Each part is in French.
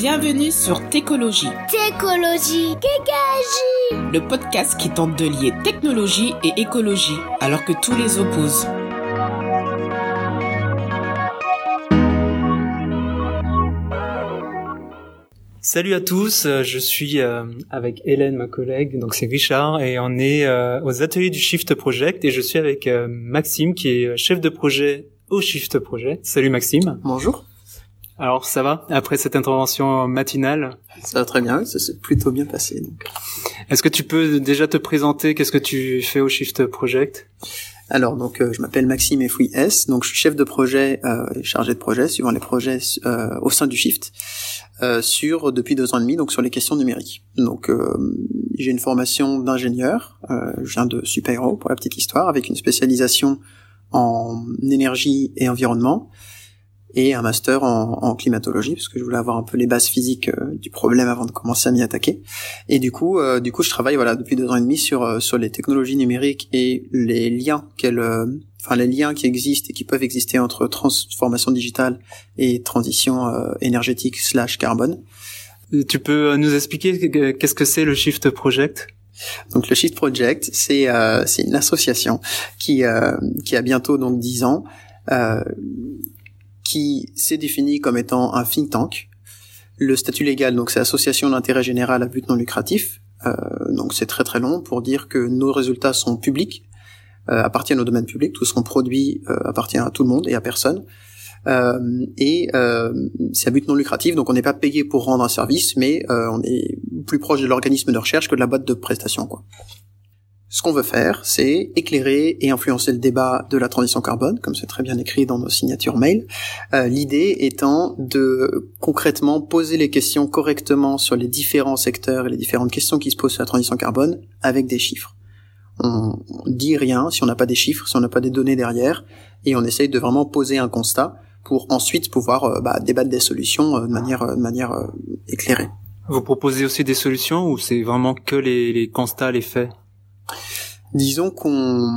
Bienvenue sur Técologie. Técologie, Técologie. Le podcast qui tente de lier technologie et écologie alors que tous les opposent. Salut à tous, euh, je suis euh, avec Hélène, ma collègue, donc c'est Richard, et on est euh, aux ateliers du Shift Project, et je suis avec Maxime, qui est chef de projet au Shift Project. Salut Maxime. Bonjour. Alors ça va après cette intervention matinale? Ça va très bien, ça s'est plutôt bien passé. Donc. Est-ce que tu peux déjà te présenter? Qu'est-ce que tu fais au Shift Project? Alors donc euh, je m'appelle Maxime Efoui S, donc je suis chef de projet, euh, chargé de projet suivant les projets euh, au sein du Shift euh, sur depuis deux ans et demi donc sur les questions numériques. Donc j'ai une formation d'ingénieur, je viens de Supero pour la petite histoire avec une spécialisation en énergie et environnement et un master en, en, climatologie parce que je voulais avoir un peu les bases physiques euh, du problème avant de commencer à m'y attaquer. Et du coup, euh, du coup, je travaille voilà depuis deux ans et demi sur euh, sur les technologies numériques et les liens qu'elles, enfin les liens qui existent et qui peuvent exister entre transformation digitale et transition énergétique slash carbone. Tu peux nous expliquer qu'est-ce que c'est le Shift Project? Donc le Shift Project, c'est euh, c'est une association qui euh, qui a bientôt donc dix ans, euh, qui s'est défini comme étant un think tank. Le statut légal, donc c'est association d'intérêt général à but non lucratif. Euh, donc c'est très très long pour dire que nos résultats sont publics, euh, appartiennent au domaine public, tout ce qu'on produit euh, appartient à tout le monde et à personne. Euh, et euh, c'est à but non lucratif, donc on n'est pas payé pour rendre un service, mais euh, on est plus proche de l'organisme de recherche que de la boîte de prestation. Quoi. Ce qu'on veut faire, c'est éclairer et influencer le débat de la transition carbone, comme c'est très bien écrit dans nos signatures mail. Euh, L'idée étant de concrètement poser les questions correctement sur les différents secteurs et les différentes questions qui se posent sur la transition carbone avec des chiffres. On, dit rien si on n'a pas des chiffres, si on n'a pas des données derrière, et on essaye de vraiment poser un constat pour ensuite pouvoir euh, bah, débattre des solutions euh, de manière, de manière éclairée. Vous proposez aussi des solutions ou c'est vraiment que les, les constats, les faits? Disons qu'on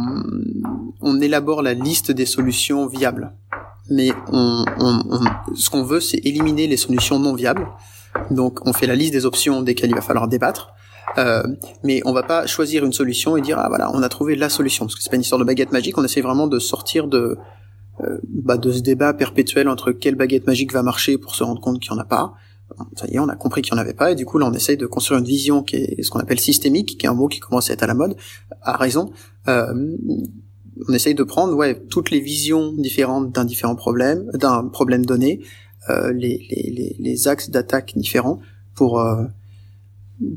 on élabore la liste des solutions viables, mais ce qu'on veut, c'est éliminer les solutions non viables. Donc, on fait la liste des options desquelles il va falloir débattre. Euh, mais on va pas choisir une solution et dire ah voilà on a trouvé la solution parce que c'est pas une histoire de baguette magique on essaie vraiment de sortir de euh, bah, de ce débat perpétuel entre quelle baguette magique va marcher pour se rendre compte qu'il y en a pas ça y est, on a compris qu'il n'y en avait pas, et du coup là on essaye de construire une vision qui est ce qu'on appelle systémique, qui est un mot qui commence à être à la mode, à raison. Euh, on essaye de prendre ouais toutes les visions différentes d'un différent problème, d'un problème donné, euh, les, les, les, axes d'attaque différents pour euh,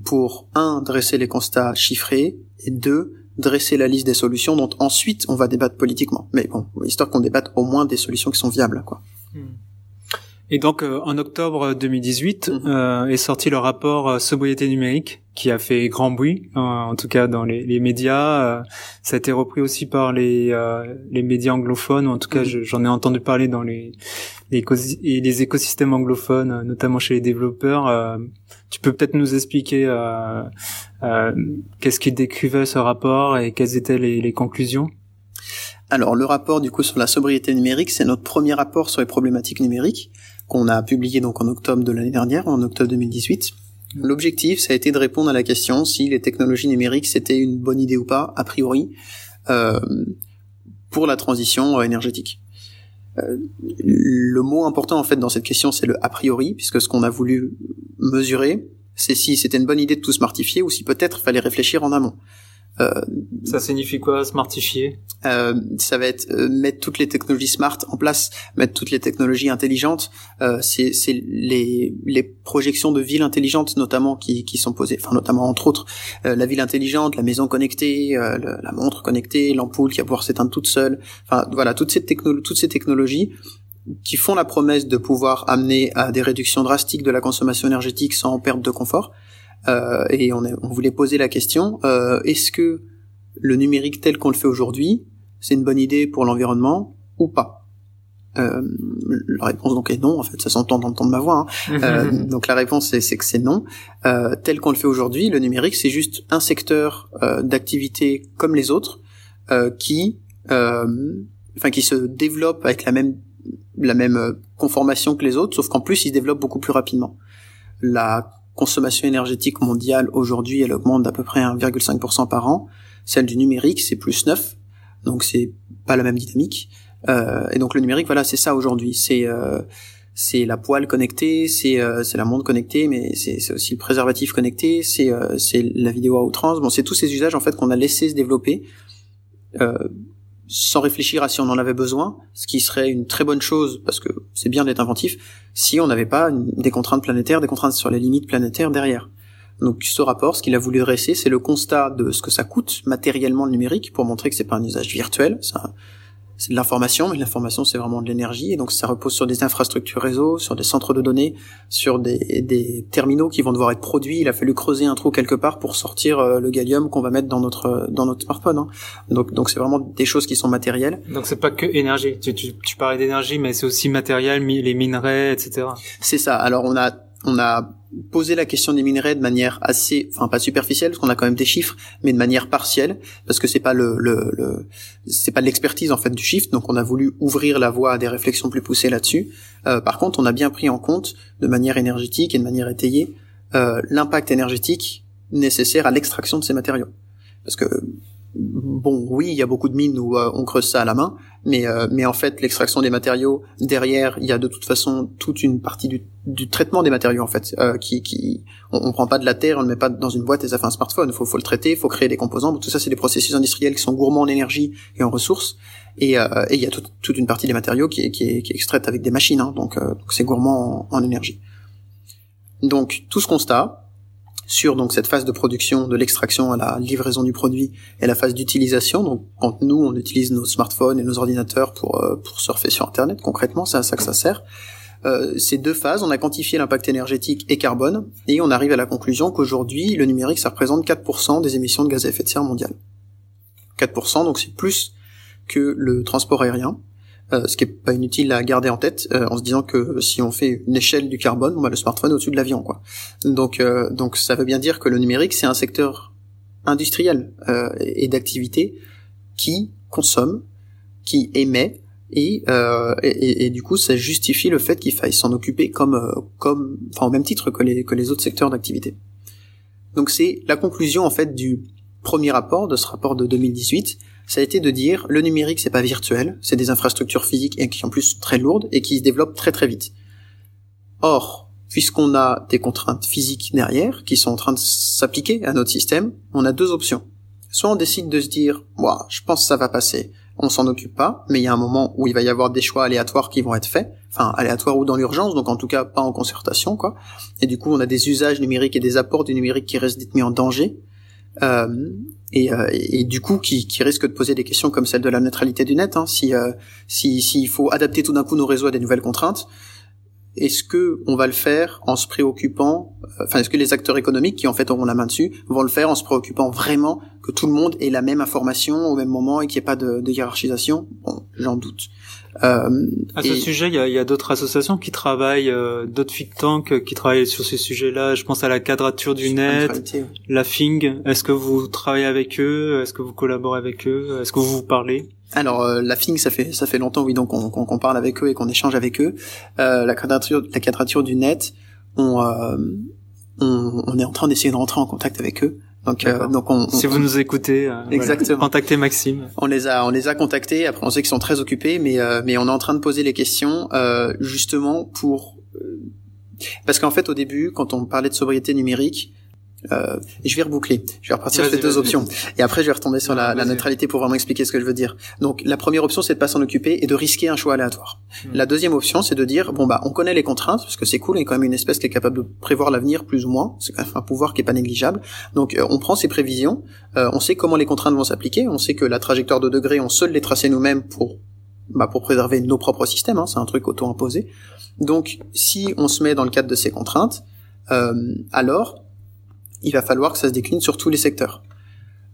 pour un dresser les constats chiffrés et deux dresser la liste des solutions dont ensuite on va débattre politiquement. Mais bon, histoire qu'on débatte au moins des solutions qui sont viables, quoi. Hmm. Et donc euh, en octobre 2018 mhm. euh, est sorti le rapport euh, sobriété numérique qui a fait grand bruit, en tout cas dans les, les médias. ça a été repris aussi par les, les médias anglophones, ou en tout cas mhm. j'en ai entendu parler dans les, les, les, écosystèmes anglophones, notamment chez les développeurs. tu peux peut-être nous expliquer qu'est-ce qui décrivait ce rapport et quelles étaient les, les conclusions? Alors le rapport du coup sur la sobriété numérique, c'est notre premier rapport sur les problématiques numériques qu'on a publié donc en octobre de l'année dernière, en octobre 2018. L'objectif, ça a été de répondre à la question si les technologies numériques c'était une bonne idée ou pas, a priori, euh, pour la transition euh, énergétique. Euh, le mot important en fait dans cette question, c'est le a priori, puisque ce qu'on a voulu mesurer, c'est si c'était une bonne idée de tout smartifier ou si peut-être fallait réfléchir en amont. Euh, ça signifie quoi, smartifier? Euh, Ça va être euh, mettre toutes les technologies smart en place, mettre toutes les technologies intelligentes. Euh, c'est les, les projections de villes intelligentes notamment qui, qui sont posées, enfin notamment entre autres euh, la ville intelligente, la maison connectée, euh, la montre connectée, l'ampoule qui va pouvoir s'éteindre toute seule. Enfin voilà, toutes ces, techno toutes ces technologies qui font la promesse de pouvoir amener à des réductions drastiques de la consommation énergétique sans perte de confort. Euh, et on, on, voulait poser la question euh, est-ce que le numérique tel qu'on le fait aujourd'hui, c'est une bonne idée pour l'environnement ou pas euh, La réponse donc est non. En fait, ça s'entend dans le ton de ma voix. Hein. euh, donc la réponse c'est que c'est non. Euh, tel qu'on le fait aujourd'hui, le numérique c'est juste un secteur euh, d'activité comme les autres euh, qui, enfin qui se développe avec la même la même conformation que les autres, sauf qu'en plus il se développe beaucoup plus rapidement. la consommation énergétique mondiale aujourd'hui, elle augmente d'à peu près 1,5% par an. Celle du numérique, c'est plus 9, donc c'est pas la même dynamique. Euh, et donc le numérique, voilà, c'est ça aujourd'hui. C'est euh, c'est la poêle connectée, c'est euh, c'est la montre connectée, mais c'est c'est aussi le préservatif connecté, c'est euh, c'est la vidéo à outrance. Bon, c'est tous ces usages en fait qu'on a laissé se développer euh, sans réfléchir à si on en avait besoin, ce qui serait une très bonne chose parce que c'est bien d'être inventif si on n'avait pas des contraintes planétaires, des contraintes sur les limites planétaires derrière. Donc ce rapport, ce qu'il a voulu dresser, c'est le constat de ce que ça coûte matériellement le numérique pour montrer que c'est pas un usage virtuel, c'est de l'information, mais l'information c'est vraiment de l'énergie, et donc ça repose sur des infrastructures réseau, sur des centres de données, sur des, des, terminaux qui vont devoir être produits. Il a fallu creuser un trou quelque part pour sortir euh, le gallium qu'on va mettre dans notre dans notre smartphone. Hein. Donc donc c'est vraiment des choses qui sont matérielles. Donc c'est pas que énergie. Tu, tu, tu parlais d'énergie, mais c'est aussi matériel, les minerais, etc. C'est ça. Alors on a on a posé la question des minerais de manière assez, enfin pas superficielle, parce qu'on a quand même des chiffres, mais de manière partielle, parce que c'est pas le, c'est pas l'expertise en fait du chiffre, donc on a voulu ouvrir la voie à des réflexions plus poussées là-dessus. Euh, par contre, on a bien pris en compte de manière énergétique et de manière étayée euh, l'impact énergétique nécessaire à l'extraction de ces matériaux, parce que bon, oui, il y a beaucoup de mines où euh, on creuse ça à la main, mais euh, mais en fait, l'extraction des matériaux derrière, il y a de toute façon toute une partie du, du traitement des matériaux en fait, euh, qui qui on, on, prend pas de la terre, on le met pas dans une boîte et ça fait un smartphone. Faut faut le traiter, faut créer des composants. Tout ça, c'est des processus industriels qui sont gourmands en énergie et en ressources. Et il y a toute une partie des matériaux qui est qui est, qui est extraite avec des machines, hein, donc donc c'est gourmand en, en énergie. Donc tout ce constat, sur donc cette phase de production, de l'extraction à la livraison du produit et la phase d'utilisation. Donc quand nous on utilise nos smartphones et nos ordinateurs pour euh, pour surfer sur Internet, concrètement c'est à ça que ça sert. Euh, ces deux phases, on a quantifié l'impact énergétique et carbone et on arrive à la conclusion qu'aujourd'hui le numérique ça représente 4% des émissions de gaz à effet de serre mondiales. 4% donc c'est plus que le transport aérien. Euh, ce qui est pas inutile à garder en tête euh, en se disant que si on fait une échelle du carbone, on va le smartphone au-dessus de l'avion quoi. Donc euh, donc ça veut bien dire que le numérique c'est un secteur industriel et d'activité qui consomme, qui émet et, et, et, du coup ça justifie le fait qu'il faille s'en occuper comme comme enfin au même titre que les que les autres secteurs d'activité. Donc c'est la conclusion en fait du premier rapport de ce rapport de 2018 ça a été de dire le numérique c'est pas virtuel, c'est des infrastructures physiques et qui en plus sont très lourdes et qui se développent très très vite. Or, puisqu'on a des contraintes physiques derrière qui sont en train de s'appliquer à notre système, on a deux options. Soit on décide de se dire, moi, je pense que ça va passer, on s'en occupe pas, mais il y a un moment où il va y avoir des choix aléatoires qui vont être faits, enfin aléatoires ou dans l'urgence, donc en tout cas pas en concertation, quoi. Et du coup, on a des usages numériques et des apports du numérique qui restent mis en danger. Euh, et, euh, du coup qui, qui, risque de poser des questions comme celle de la neutralité du net. Hein, si euh, s'il faut adapter tout d'un coup nos réseaux à des nouvelles contraintes, est-ce que on va le faire en se préoccupant, euh, enfin est-ce que les acteurs économiques qui en fait auront la main dessus vont le faire en se préoccupant vraiment que tout le monde ait la même information au même moment et qu'il n'y ait pas de, de hiérarchisation? Bon, j'en doute. Euh, à ce sujet, il y a, y a d'autres associations qui travaillent, euh, d'autres think tanks qui travaillent sur ces sujets-là. Je pense à la quadrature du net, la FING. Est-ce que vous travaillez avec eux? Est-ce que vous collaborez avec eux? Est-ce que vous vous parlez? Alors euh, la FING, ça fait ça fait longtemps, oui, donc on, qu'on parle avec eux et qu'on échange avec eux. Euh, la quadrature, la quadrature du net, on, euh, on, on est en train d'essayer de rentrer en contact avec eux. Donc, euh, donc on, si vous nous écoutez, euh, exactement. contactez Maxime. On les a, on les a contactés. Après, on sait qu'ils sont très occupés, mais euh, mais on est en train de poser les questions justement pour parce qu'en fait, au début, quand on parlait de sobriété numérique, euh, je vais reboucler. Je vais repartir sur ces deux options. Et après, je vais retomber sur la, la, neutralité pour vraiment expliquer ce que je veux dire. Donc, la première option, c'est de pas s'en occuper et de risquer un choix aléatoire. Hmm. La deuxième option, c'est de dire, bon, bah, on connaît les contraintes, parce que c'est cool, il y a quand même une espèce qui est capable de prévoir l'avenir plus ou moins. C'est quand même un pouvoir qui est pas négligeable. Donc, euh, on prend ces prévisions, euh, on sait comment les contraintes vont s'appliquer, on sait que la trajectoire de degrés, on seul les tracer nous-mêmes pour bah, pour préserver nos propres systèmes, hein, c'est un truc auto-imposé. Donc, si on se met dans le cadre de ces contraintes, euh, alors il va falloir que ça se décline sur tous les secteurs.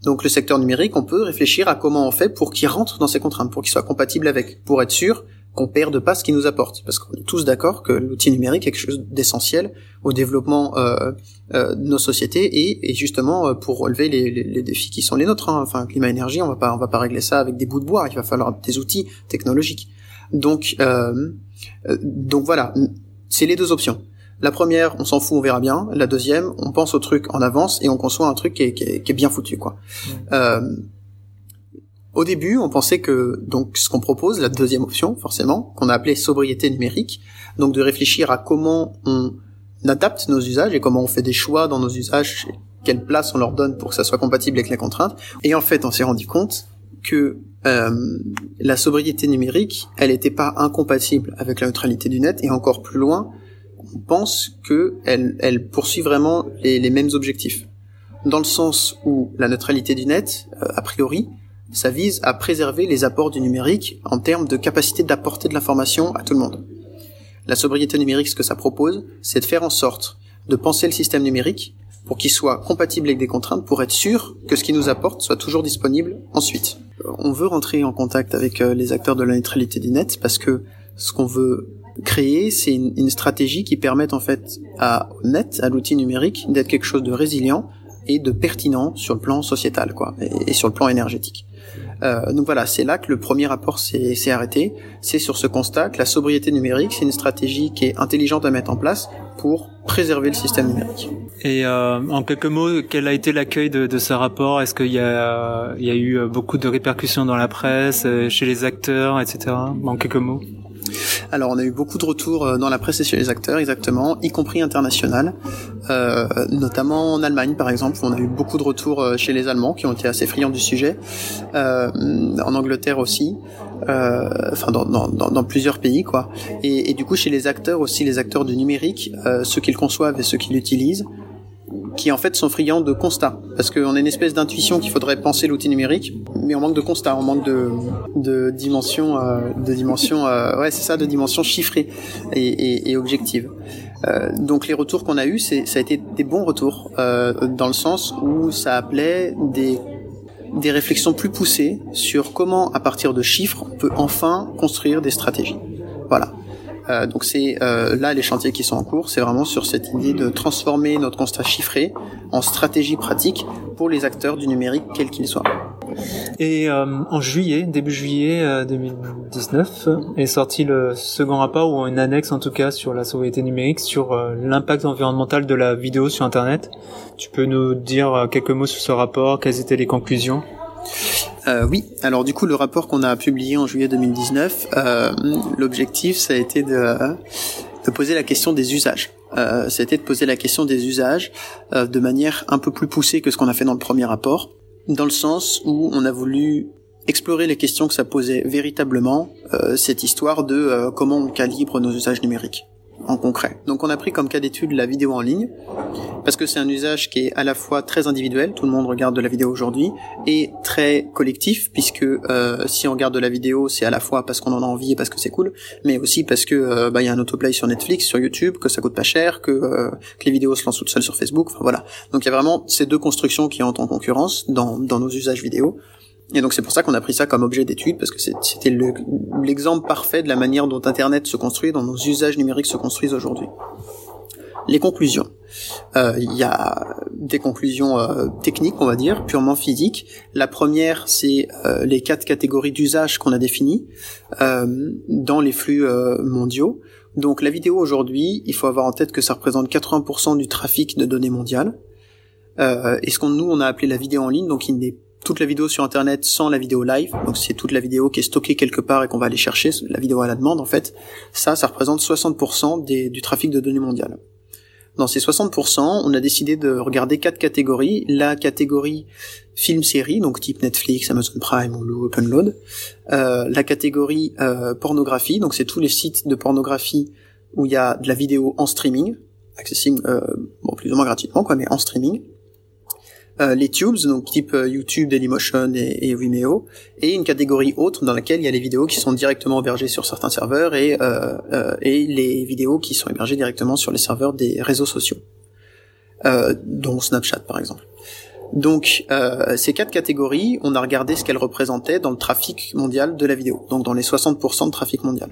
Donc le secteur numérique, on peut réfléchir à comment on fait pour qu'il rentre dans ces contraintes, pour qu'il soit compatible avec, pour être sûr qu'on perde pas ce qu'il nous apporte. Parce qu'on est tous d'accord que l'outil numérique est quelque chose d'essentiel au développement euh, euh, de nos sociétés et, justement euh, pour relever les, défis qui sont les nôtres. Hein. Enfin, climat énergie, on va pas on va pas régler ça avec des bouts de bois. Il va falloir des outils technologiques. Donc donc voilà, c'est les deux options. La première, on s'en fout, on verra bien. La deuxième, on pense au truc en avance et on conçoit un truc qui est, qui est, bien foutu, quoi. Euh, au début, on pensait que donc ce qu'on propose, la deuxième option, forcément, qu'on a appelé sobriété numérique, donc de réfléchir à comment on adapte nos usages et comment on fait des choix dans nos usages, quelle place on leur donne pour que ça soit compatible avec les contraintes. Et en fait, on s'est rendu compte que euh, la sobriété numérique, elle n'était pas incompatible avec la neutralité du net, et encore plus loin, pense que elle, elle poursuit vraiment les, les, mêmes objectifs. Dans le sens où la neutralité du net, euh, a priori, ça vise à préserver les apports du numérique en termes de capacité d'apporter de l'information à tout le monde. La sobriété numérique, ce que ça propose, c'est de faire en sorte de penser le système numérique pour qu'il soit compatible avec des contraintes pour être sûr que ce qui nous apporte soit toujours disponible ensuite. Euh, on veut rentrer en contact avec euh, les acteurs de la neutralité du net parce que ce qu'on veut créer, c'est une, stratégie qui permette en fait à, net, à l'outil numérique, d'être quelque chose de résilient et de pertinent sur le plan sociétal, quoi, et, sur le plan énergétique. Euh, donc voilà, c'est là que le premier rapport s'est arrêté. C'est sur ce constat que la sobriété numérique, c'est une stratégie qui est intelligente à mettre en place pour préserver le système numérique. Et euh, en quelques mots, quel a été l'accueil de, ce rapport? Est-ce qu'il y a, il y a eu beaucoup de répercussions dans la presse, euh, chez les acteurs, etc. En quelques mots alors on a eu beaucoup de retours euh, dans la presse et chez les acteurs, exactement, y compris international, euh, notamment en Allemagne par exemple, où on a eu beaucoup de retours euh, chez les Allemands qui ont été assez friands du sujet, en Angleterre aussi, enfin dans, plusieurs pays quoi. Et, du coup chez les acteurs aussi, les acteurs du numérique, ceux qui le conçoivent et ceux qui l'utilisent, qui en fait sont friands de constats, parce qu'on a une espèce d'intuition qu'il faudrait penser l'outil numérique, mais on manque de constats, on manque de, de dimensions, euh, de dimensions, euh, ouais c'est ça, de dimensions chiffrées et, et, et objectives. Euh, donc les retours qu'on a eus, ça a été des bons retours, euh, dans le sens où ça appelait des des réflexions plus poussées sur comment, à partir de chiffres, on peut enfin construire des stratégies. Voilà. Euh, donc c'est euh, là les chantiers qui sont en cours, c'est vraiment sur cette idée de transformer notre constat chiffré en stratégie pratique pour les acteurs du numérique, quels qu'ils soient. Et euh, en juillet, début juillet 2019, est sorti le second rapport ou une annexe en tout cas sur la sobriété numérique, sur l'impact environnemental de la vidéo sur Internet. Tu peux nous dire quelques mots sur ce rapport, quelles étaient les conclusions? Euh, oui, alors du coup le rapport qu'on a publié en juillet 2019, euh, l'objectif ça a été de, poser la question des usages. Euh, ça a été de poser la question des usages de manière un peu plus poussée que ce qu'on a fait dans le premier rapport, dans le sens où on a voulu explorer les questions que ça posait véritablement, euh, cette histoire de euh, comment on calibre nos usages numériques en concret. Donc on a pris comme cas d'étude la vidéo en ligne, parce que c'est un usage qui est à la fois très individuel, tout le monde regarde de la vidéo aujourd'hui, et très collectif, puisque euh, si on regarde de la vidéo, c'est à la fois parce qu'on en a envie et parce que c'est cool, mais aussi parce que euh, bah, il y a un autoplay sur Netflix, sur YouTube, que ça coûte pas cher, que, euh, que les vidéos se lancent toutes seules sur Facebook, enfin voilà. Donc il y a vraiment ces deux constructions qui entrent en concurrence dans, dans nos usages vidéo. Et donc c'est pour ça qu'on a pris ça comme objet d'étude, parce que c'était l'exemple parfait de la manière dont Internet se construit, dont nos usages numériques se construisent aujourd'hui. Les conclusions. Euh, il y a des conclusions euh, techniques, on va dire, purement physiques. La première, c'est euh, les quatre catégories d'usage qu'on a définies dans les flux mondiaux. Donc la vidéo aujourd'hui, il faut avoir en tête que ça représente 80% du trafic de données mondiales. et ce qu'on nous on a appelé la vidéo en ligne, donc il n'est toute la vidéo sur internet sans la vidéo live, donc c'est toute la vidéo qui est stockée quelque part et qu'on va aller chercher, la vidéo à la demande en fait, ça, ça représente 60% des, du trafic de données mondiales. Dans ces 60%, on a décidé de regarder quatre catégories. La catégorie film-série, donc type Netflix, Amazon Prime, ou OpenLoad. Euh, la catégorie euh, pornographie, donc c'est tous les sites de pornographie où il y a de la vidéo en streaming, accessible euh, bon, plus ou moins gratuitement, quoi, mais en streaming. Euh, les tubes, donc type euh, YouTube, Dailymotion et, et, Vimeo, et une catégorie autre dans laquelle il y a les vidéos qui sont directement hébergées sur certains serveurs et, euh, et les vidéos qui sont hébergées directement sur les serveurs des réseaux sociaux, dont Snapchat par exemple. Donc ces quatre catégories, on a regardé ce qu'elles représentaient dans le trafic mondial de la vidéo, donc dans les 60% de trafic mondial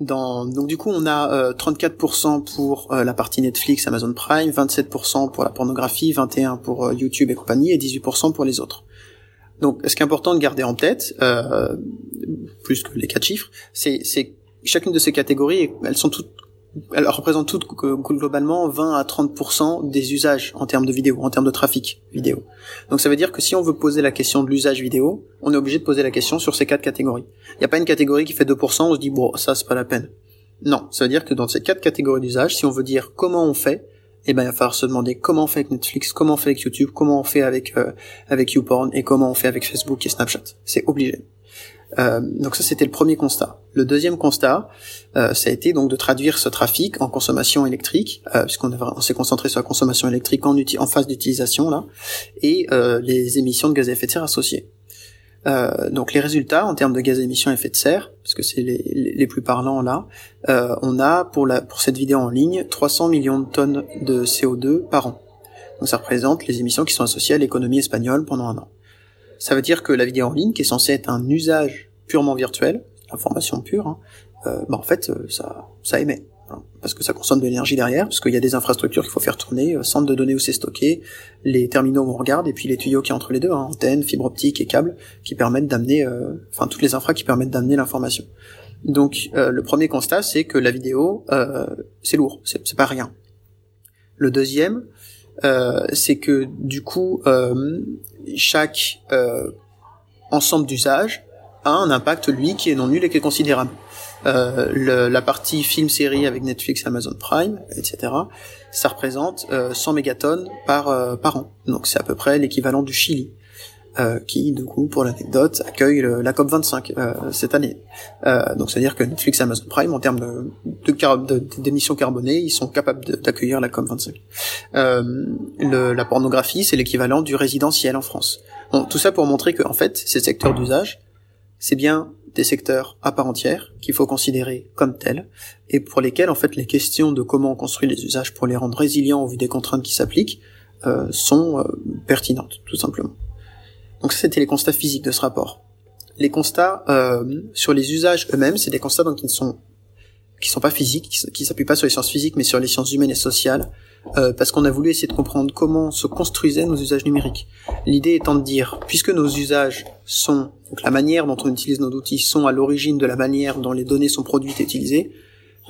donc du coup on a 34% euh, pour euh, la partie Netflix, Amazon Prime, 27% pour la pornographie, 21% pour euh, YouTube et compagnie et 18% pour les autres. Donc ce qui est important de garder en tête, plus que les quatre chiffres, c'est chacune de ces catégories, elles sont toutes elle représente tout globalement 20 à 30% des usages en termes de vidéo, en termes de trafic vidéo. Donc ça veut dire que si on veut poser la question de l'usage vidéo, on est obligé de poser la question sur ces quatre catégories. Il n'y a pas une catégorie qui fait 2%, on se dit bon ça c'est pas la peine. Non, ça veut dire que dans ces quatre catégories d'usage, si on veut dire comment on fait, eh ben il va falloir se demander comment on fait avec Netflix, comment on fait avec YouTube, comment on fait avec euh, avec YouPorn et comment on fait avec Facebook et Snapchat. C'est obligé. Euh, donc ça c'était le premier constat. Le deuxième constat, euh, ça a été donc de traduire ce trafic en consommation électrique, euh, puisqu'on on s'est concentré sur la consommation électrique en, en phase d'utilisation là, et euh, les émissions de gaz à effet de serre associées. Euh, donc les résultats en termes de gaz à émissions à effet de serre, parce que c'est les, les, plus parlants là, on a pour, la, pour cette vidéo en ligne 300 millions de tonnes de CO2 par an. Donc ça représente les émissions qui sont associées à l'économie espagnole pendant un an. Ça veut dire que la vidéo en ligne, qui est censée être un usage purement virtuel, information pure, hein, euh, bah en fait euh, ça, ça émet parce que ça consomme de l'énergie derrière, parce qu'il y a des infrastructures qu'il faut faire tourner, euh, centre de données où c'est stocké, les terminaux où on regarde, et puis les tuyaux qui entre les deux, hein, antennes, fibres optiques et câbles, qui permettent d'amener, euh, enfin toutes les infras qui permettent d'amener l'information. Donc euh, le premier constat, c'est que la vidéo, c'est lourd, c'est pas rien. Le deuxième, c'est que du coup, chaque ensemble d'usages a un impact, lui, qui est non nul et qui est considérable. Euh, le, la partie film-série avec Netflix, Amazon Prime, etc., ça représente euh, 100 mégatonnes par, euh, par an. Donc c'est à peu près l'équivalent du Chili. Euh, qui, du coup, pour l'anecdote, accueille la COP 25 euh, cette année. Euh, donc, c'est-à-dire que Netflix, Amazon Prime, en termes de, de, d'émissions carbonées, ils sont capables d'accueillir la COP 25. Le, la pornographie, c'est l'équivalent du résidentiel en France. Bon, tout ça pour montrer que, en fait, ces secteurs d'usage, c'est bien des secteurs à part entière qu'il faut considérer comme tels et pour lesquels en fait les questions de comment on construit les usages pour les rendre résilients au vu des contraintes qui s'appliquent euh, sont euh, pertinentes tout simplement. Donc ça c'était les constats physiques de ce rapport. Les constats euh, sur les usages eux-mêmes, c'est des constats donc qui ne sont qui sont pas physiques, qui, qui s'appuient pas sur les sciences physiques mais sur les sciences humaines et sociales, euh, parce qu'on a voulu essayer de comprendre comment se construisaient nos usages numériques. L'idée étant de dire, puisque nos usages sont, donc la manière dont on utilise nos outils sont à l'origine de la manière dont les données sont produites et utilisées,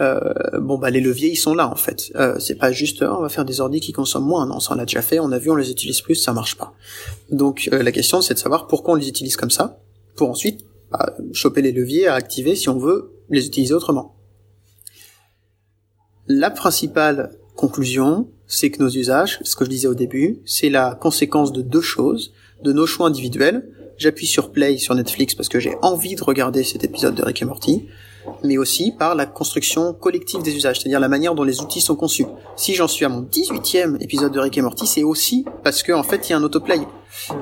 euh, bon bah les leviers ils sont là en fait. Euh, c'est pas juste on va faire des ordi qui consomment moins, non, ça on l'a déjà fait, on a vu, on les utilise plus, ça marche pas. Donc euh, la question c'est de savoir pourquoi on les utilise comme ça, pour ensuite bah, choper les leviers à activer si on veut les utiliser autrement. La principale conclusion, c'est que nos usages, ce que je disais au début, c'est la conséquence de deux choses, de nos choix individuels. J'appuie sur play sur Netflix parce que j'ai envie de regarder cet épisode de Rick et Morty, mais aussi par la construction collective des usages, c'est-à-dire la manière dont les outils sont conçus. Si j'en suis à mon 18e épisode de Rick et Morty, c'est aussi parce qu'en en fait, il y a un autoplay.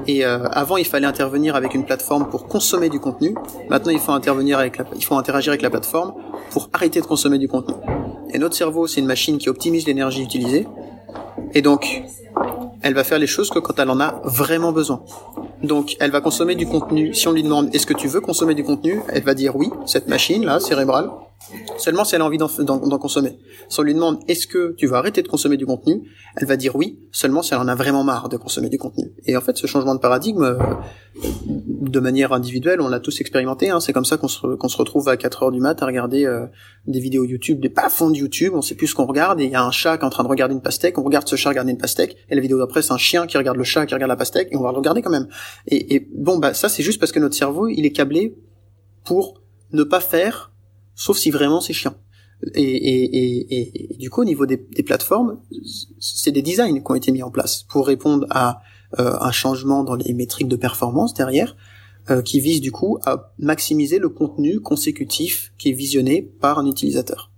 Et euh, avant, il fallait intervenir avec une plateforme pour consommer du contenu. Maintenant, il faut intervenir avec la, il faut interagir avec la plateforme pour arrêter de consommer du contenu. Et notre cerveau, c'est une machine qui optimise l'énergie utilisée. Et donc, elle va faire les choses que quand elle en a vraiment besoin. Donc, elle va consommer du contenu. Si on lui demande est-ce que tu veux consommer du contenu, elle va dire oui, cette machine là, cérébrale, Seulement si elle a envie d'en consommer. Si on lui demande est-ce que tu vas arrêter de consommer du contenu, elle va dire oui, seulement si elle en a vraiment marre de consommer du contenu. Et en fait, ce changement de paradigme, euh, de manière individuelle, on l'a tous expérimenté. Hein. C'est comme ça qu'on se, se, retrouve à 4 heures du mat à regarder euh, des vidéos YouTube, des pas fonds de YouTube, on sait plus ce qu'on regarde, et il y a un chat qui est en train de regarder une pastèque, on regarde ce chat regarder une pastèque, et la vidéo d'après c'est un chien qui regarde le chat qui regarde la pastèque, et on va le regarder quand même. Et, et bon, bah ça c'est juste parce que notre cerveau, il est câblé pour ne pas faire sauf si vraiment c'est chiant. Et, et, et, et, du coup, au niveau des, des plateformes, c'est des designs qui ont été mis en place pour répondre à euh, un changement dans les métriques de performance derrière, euh, qui vise du coup à maximiser le contenu consécutif qui est visionné par un utilisateur.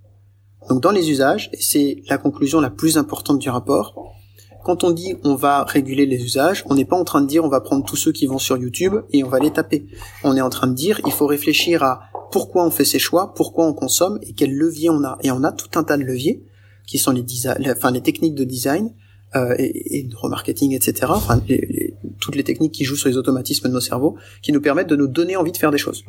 Donc dans les usages, et c'est la conclusion la plus importante du rapport, quand on dit on va réguler les usages, on n'est pas en train de dire on va prendre tous ceux qui vont sur YouTube et on va les taper. On est en train de dire il faut réfléchir à pourquoi on fait ces choix, pourquoi on consomme et quels leviers on a. Et on a tout un tas de leviers qui sont les, enfin, les techniques de design euh, et, de remarketing, etc. Enfin, toutes les techniques qui jouent sur les automatismes de nos cerveaux, qui nous permettent de nous donner envie de faire des choses.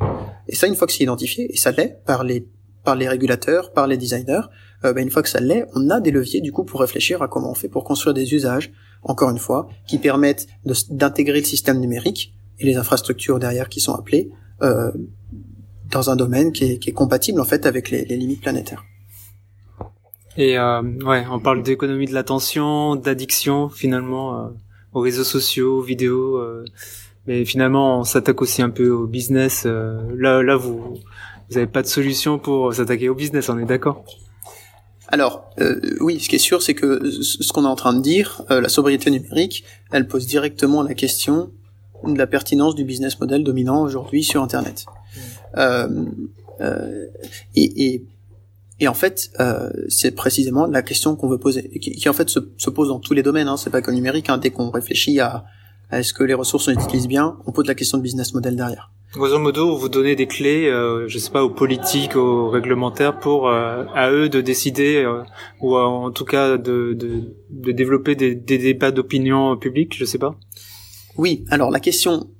Et ça, une fois que c'est identifié, et ça l'est par les par les régulateurs, par les designers, euh, ben, une fois que ça l'est, on a des leviers du coup pour réfléchir à comment on fait pour construire des usages, encore une fois, qui permettent d'intégrer le système numérique et les infrastructures derrière qui sont appelées euh, dans un domaine qui est, compatible en fait avec les, limites planétaires. Et euh, ouais, on parle d'économie de l'attention, d'addiction finalement euh, aux réseaux sociaux, aux vidéos. Euh, mais finalement, on s'attaque aussi un peu au business. Là, là, vous, vous avez pas de solution pour s'attaquer au business. On est d'accord? Alors euh, oui, ce qui est sûr, c'est que ce qu'on est en train de dire, la sobriété numérique, elle pose directement la question de la pertinence du business model dominant aujourd'hui sur Internet. Euh, euh, et, et, et, en fait, euh, c'est précisément la question qu'on veut poser, qui, en fait se, se, pose dans tous les domaines. Hein, c'est pas que numérique. Hein, dès qu'on réfléchit à, est-ce que les ressources on utilisent bien, on pose la question de business model derrière. Grosso modo, vous donnez des clés, euh, je sais pas, aux politiques, aux réglementaires, pour à eux de décider, ou en tout cas de développer des, des débats d'opinion publique, je sais pas. Oui, alors la question,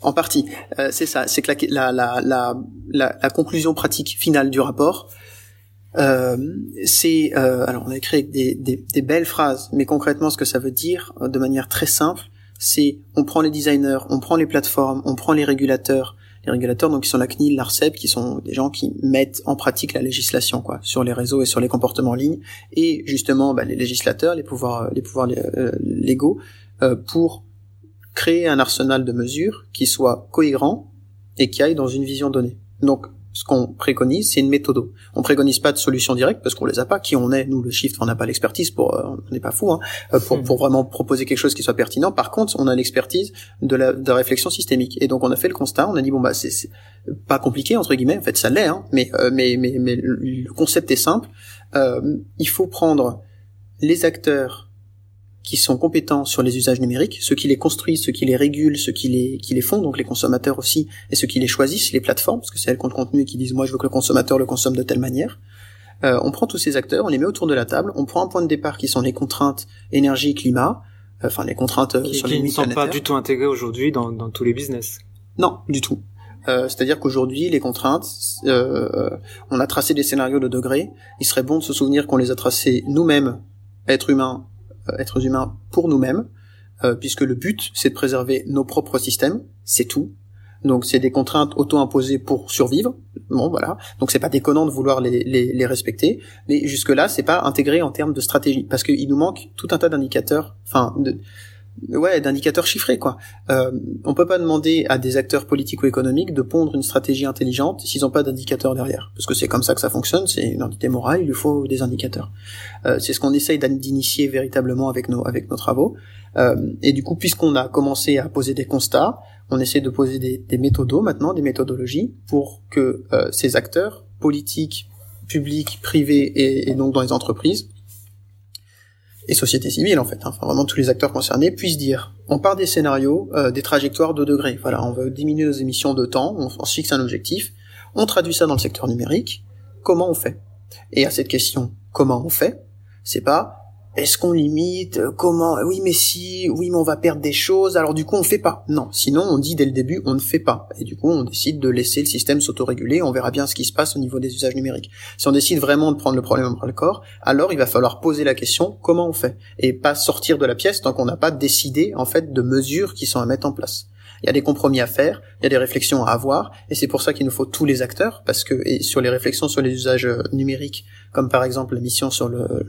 en partie, euh, c'est ça, c'est que la, la, la, la, conclusion pratique finale du rapport, euh, c'est, euh, alors on a écrit des, des, belles phrases, mais concrètement ce que ça veut dire, de manière très simple, c'est on prend les designers, on prend les plateformes, on prend les régulateurs, les régulateurs donc qui sont la CNIL, l'ARCEP, qui sont des gens qui mettent en pratique la législation quoi sur les réseaux et sur les comportements en ligne, et justement bah, les législateurs, les pouvoirs, les pouvoirs légaux pour créer un arsenal de mesures qui soit cohérent et qui aille dans une vision donnée. Donc, ce qu'on préconise, c'est une méthode. On préconise pas de solution directe parce qu'on les a pas. Qui on est, nous, le shift, on n'a pas l'expertise pour, euh, on n'est pas fou, hein, euh, pour, pour vraiment proposer quelque chose qui soit pertinent. Par contre, on a l'expertise de la, de réflexion systémique. Et donc, on a fait le constat. On a dit bon bah c'est pas compliqué entre guillemets. En fait, ça l'est, hein, mais, euh, mais mais mais le concept est simple. il faut prendre les acteurs qui sont compétents sur les usages numériques, ceux qui les construisent, ceux qui les régulent, ceux qui les, qui les font, donc les consommateurs aussi, et ceux qui les choisissent, les plateformes, parce que c'est elles qui ont le contenu et qui disent moi je veux que le consommateur le consomme de telle manière. Euh, on prend tous ces acteurs, on les met autour de la table, on prend un point de départ qui sont les contraintes énergie, climat, euh, enfin les contraintes euh, sur les qui ne sont pas du tout intégrées aujourd'hui dans, dans tous les business. Non, du tout. Euh, C'est-à-dire qu'aujourd'hui, les contraintes, euh, on a tracé des scénarios de degrés. Il serait bon de se souvenir qu'on les a tracés nous-mêmes, êtres humains, êtres humains pour nous-mêmes, euh, puisque le but c'est de préserver nos propres systèmes, c'est tout. Donc c'est des contraintes auto-imposées pour survivre. Bon voilà. Donc c'est pas déconnant de vouloir les, les, les respecter, mais jusque là c'est pas intégré en termes de stratégie, parce qu'il nous manque tout un tas d'indicateurs, enfin de, ouais d'indicateurs chiffrés quoi. Euh, on peut pas demander à des acteurs politiques ou économiques de pondre une stratégie intelligente s'ils n'ont pas d'indicateurs derrière, parce que c'est comme ça que ça fonctionne. C'est une entité morale, il lui faut des indicateurs. Euh, c'est ce qu'on essaye d'initier véritablement avec nos avec nos travaux. Euh, et du coup, puisqu'on a commencé à poser des constats, on essaie de poser des, des méthodos maintenant, des méthodologies pour que euh, ces acteurs politiques, publics, privés et, et donc dans les entreprises et société civile en fait, hein, enfin vraiment tous les acteurs concernés puissent dire on part des scénarios, euh, des trajectoires de degrés. Voilà, on veut diminuer nos émissions de temps, on, on se fixe un objectif, on traduit ça dans le secteur numérique. Comment on fait? Et à cette question, comment on fait? C'est pas est-ce qu'on limite euh, Comment Oui, mais si, oui, mais on va perdre des choses. Alors du coup, on fait pas. Non, sinon on dit dès le début, on ne fait pas. Et du coup, on décide de laisser le système s'autoréguler. On verra bien ce qui se passe au niveau des usages numériques. Si on décide vraiment de prendre le problème bras le corps, alors il va falloir poser la question comment on fait? Et pas sortir de la pièce tant qu'on n'a pas décidé en fait de mesures qui sont à mettre en place. Il y a des compromis à faire, il y a des réflexions à avoir, et c'est pour ça qu'il nous faut tous les acteurs, parce que sur les réflexions sur les usages euh, numériques, comme par exemple la mission sur le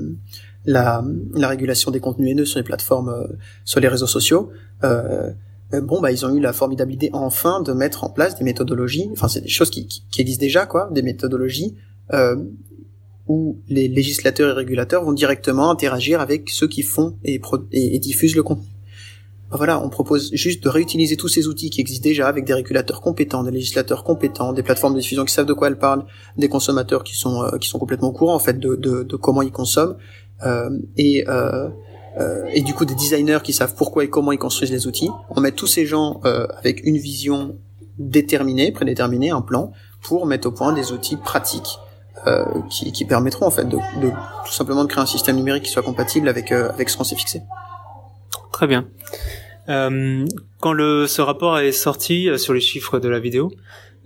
la, la régulation des contenus haineux sur les plateformes, euh, sur les réseaux sociaux, euh, euh, bon bah ils ont eu la formidable idée enfin de mettre en place des méthodologies, enfin c'est des choses qui, qui, existent déjà quoi, des méthodologies euh, où les législateurs et régulateurs vont directement interagir avec ceux qui font et, et, diffusent le contenu. Voilà, on propose juste de réutiliser tous ces outils qui existent déjà avec des régulateurs compétents, des législateurs compétents, des plateformes de diffusion qui savent de quoi elles parlent, des consommateurs qui sont qui sont complètement au courant en fait de, de, de comment ils consomment euh, et euh, euh, et du coup des designers qui savent pourquoi et comment ils construisent les outils. On met tous ces gens avec une vision déterminée, prédéterminée, un plan, pour mettre au point des outils pratiques euh, qui, qui, permettront en fait de, de, tout simplement de créer un système numérique qui soit compatible avec avec ce qu'on s'est fixé. Très bien. Euh, quand le ce rapport est sorti sur les chiffres de la vidéo,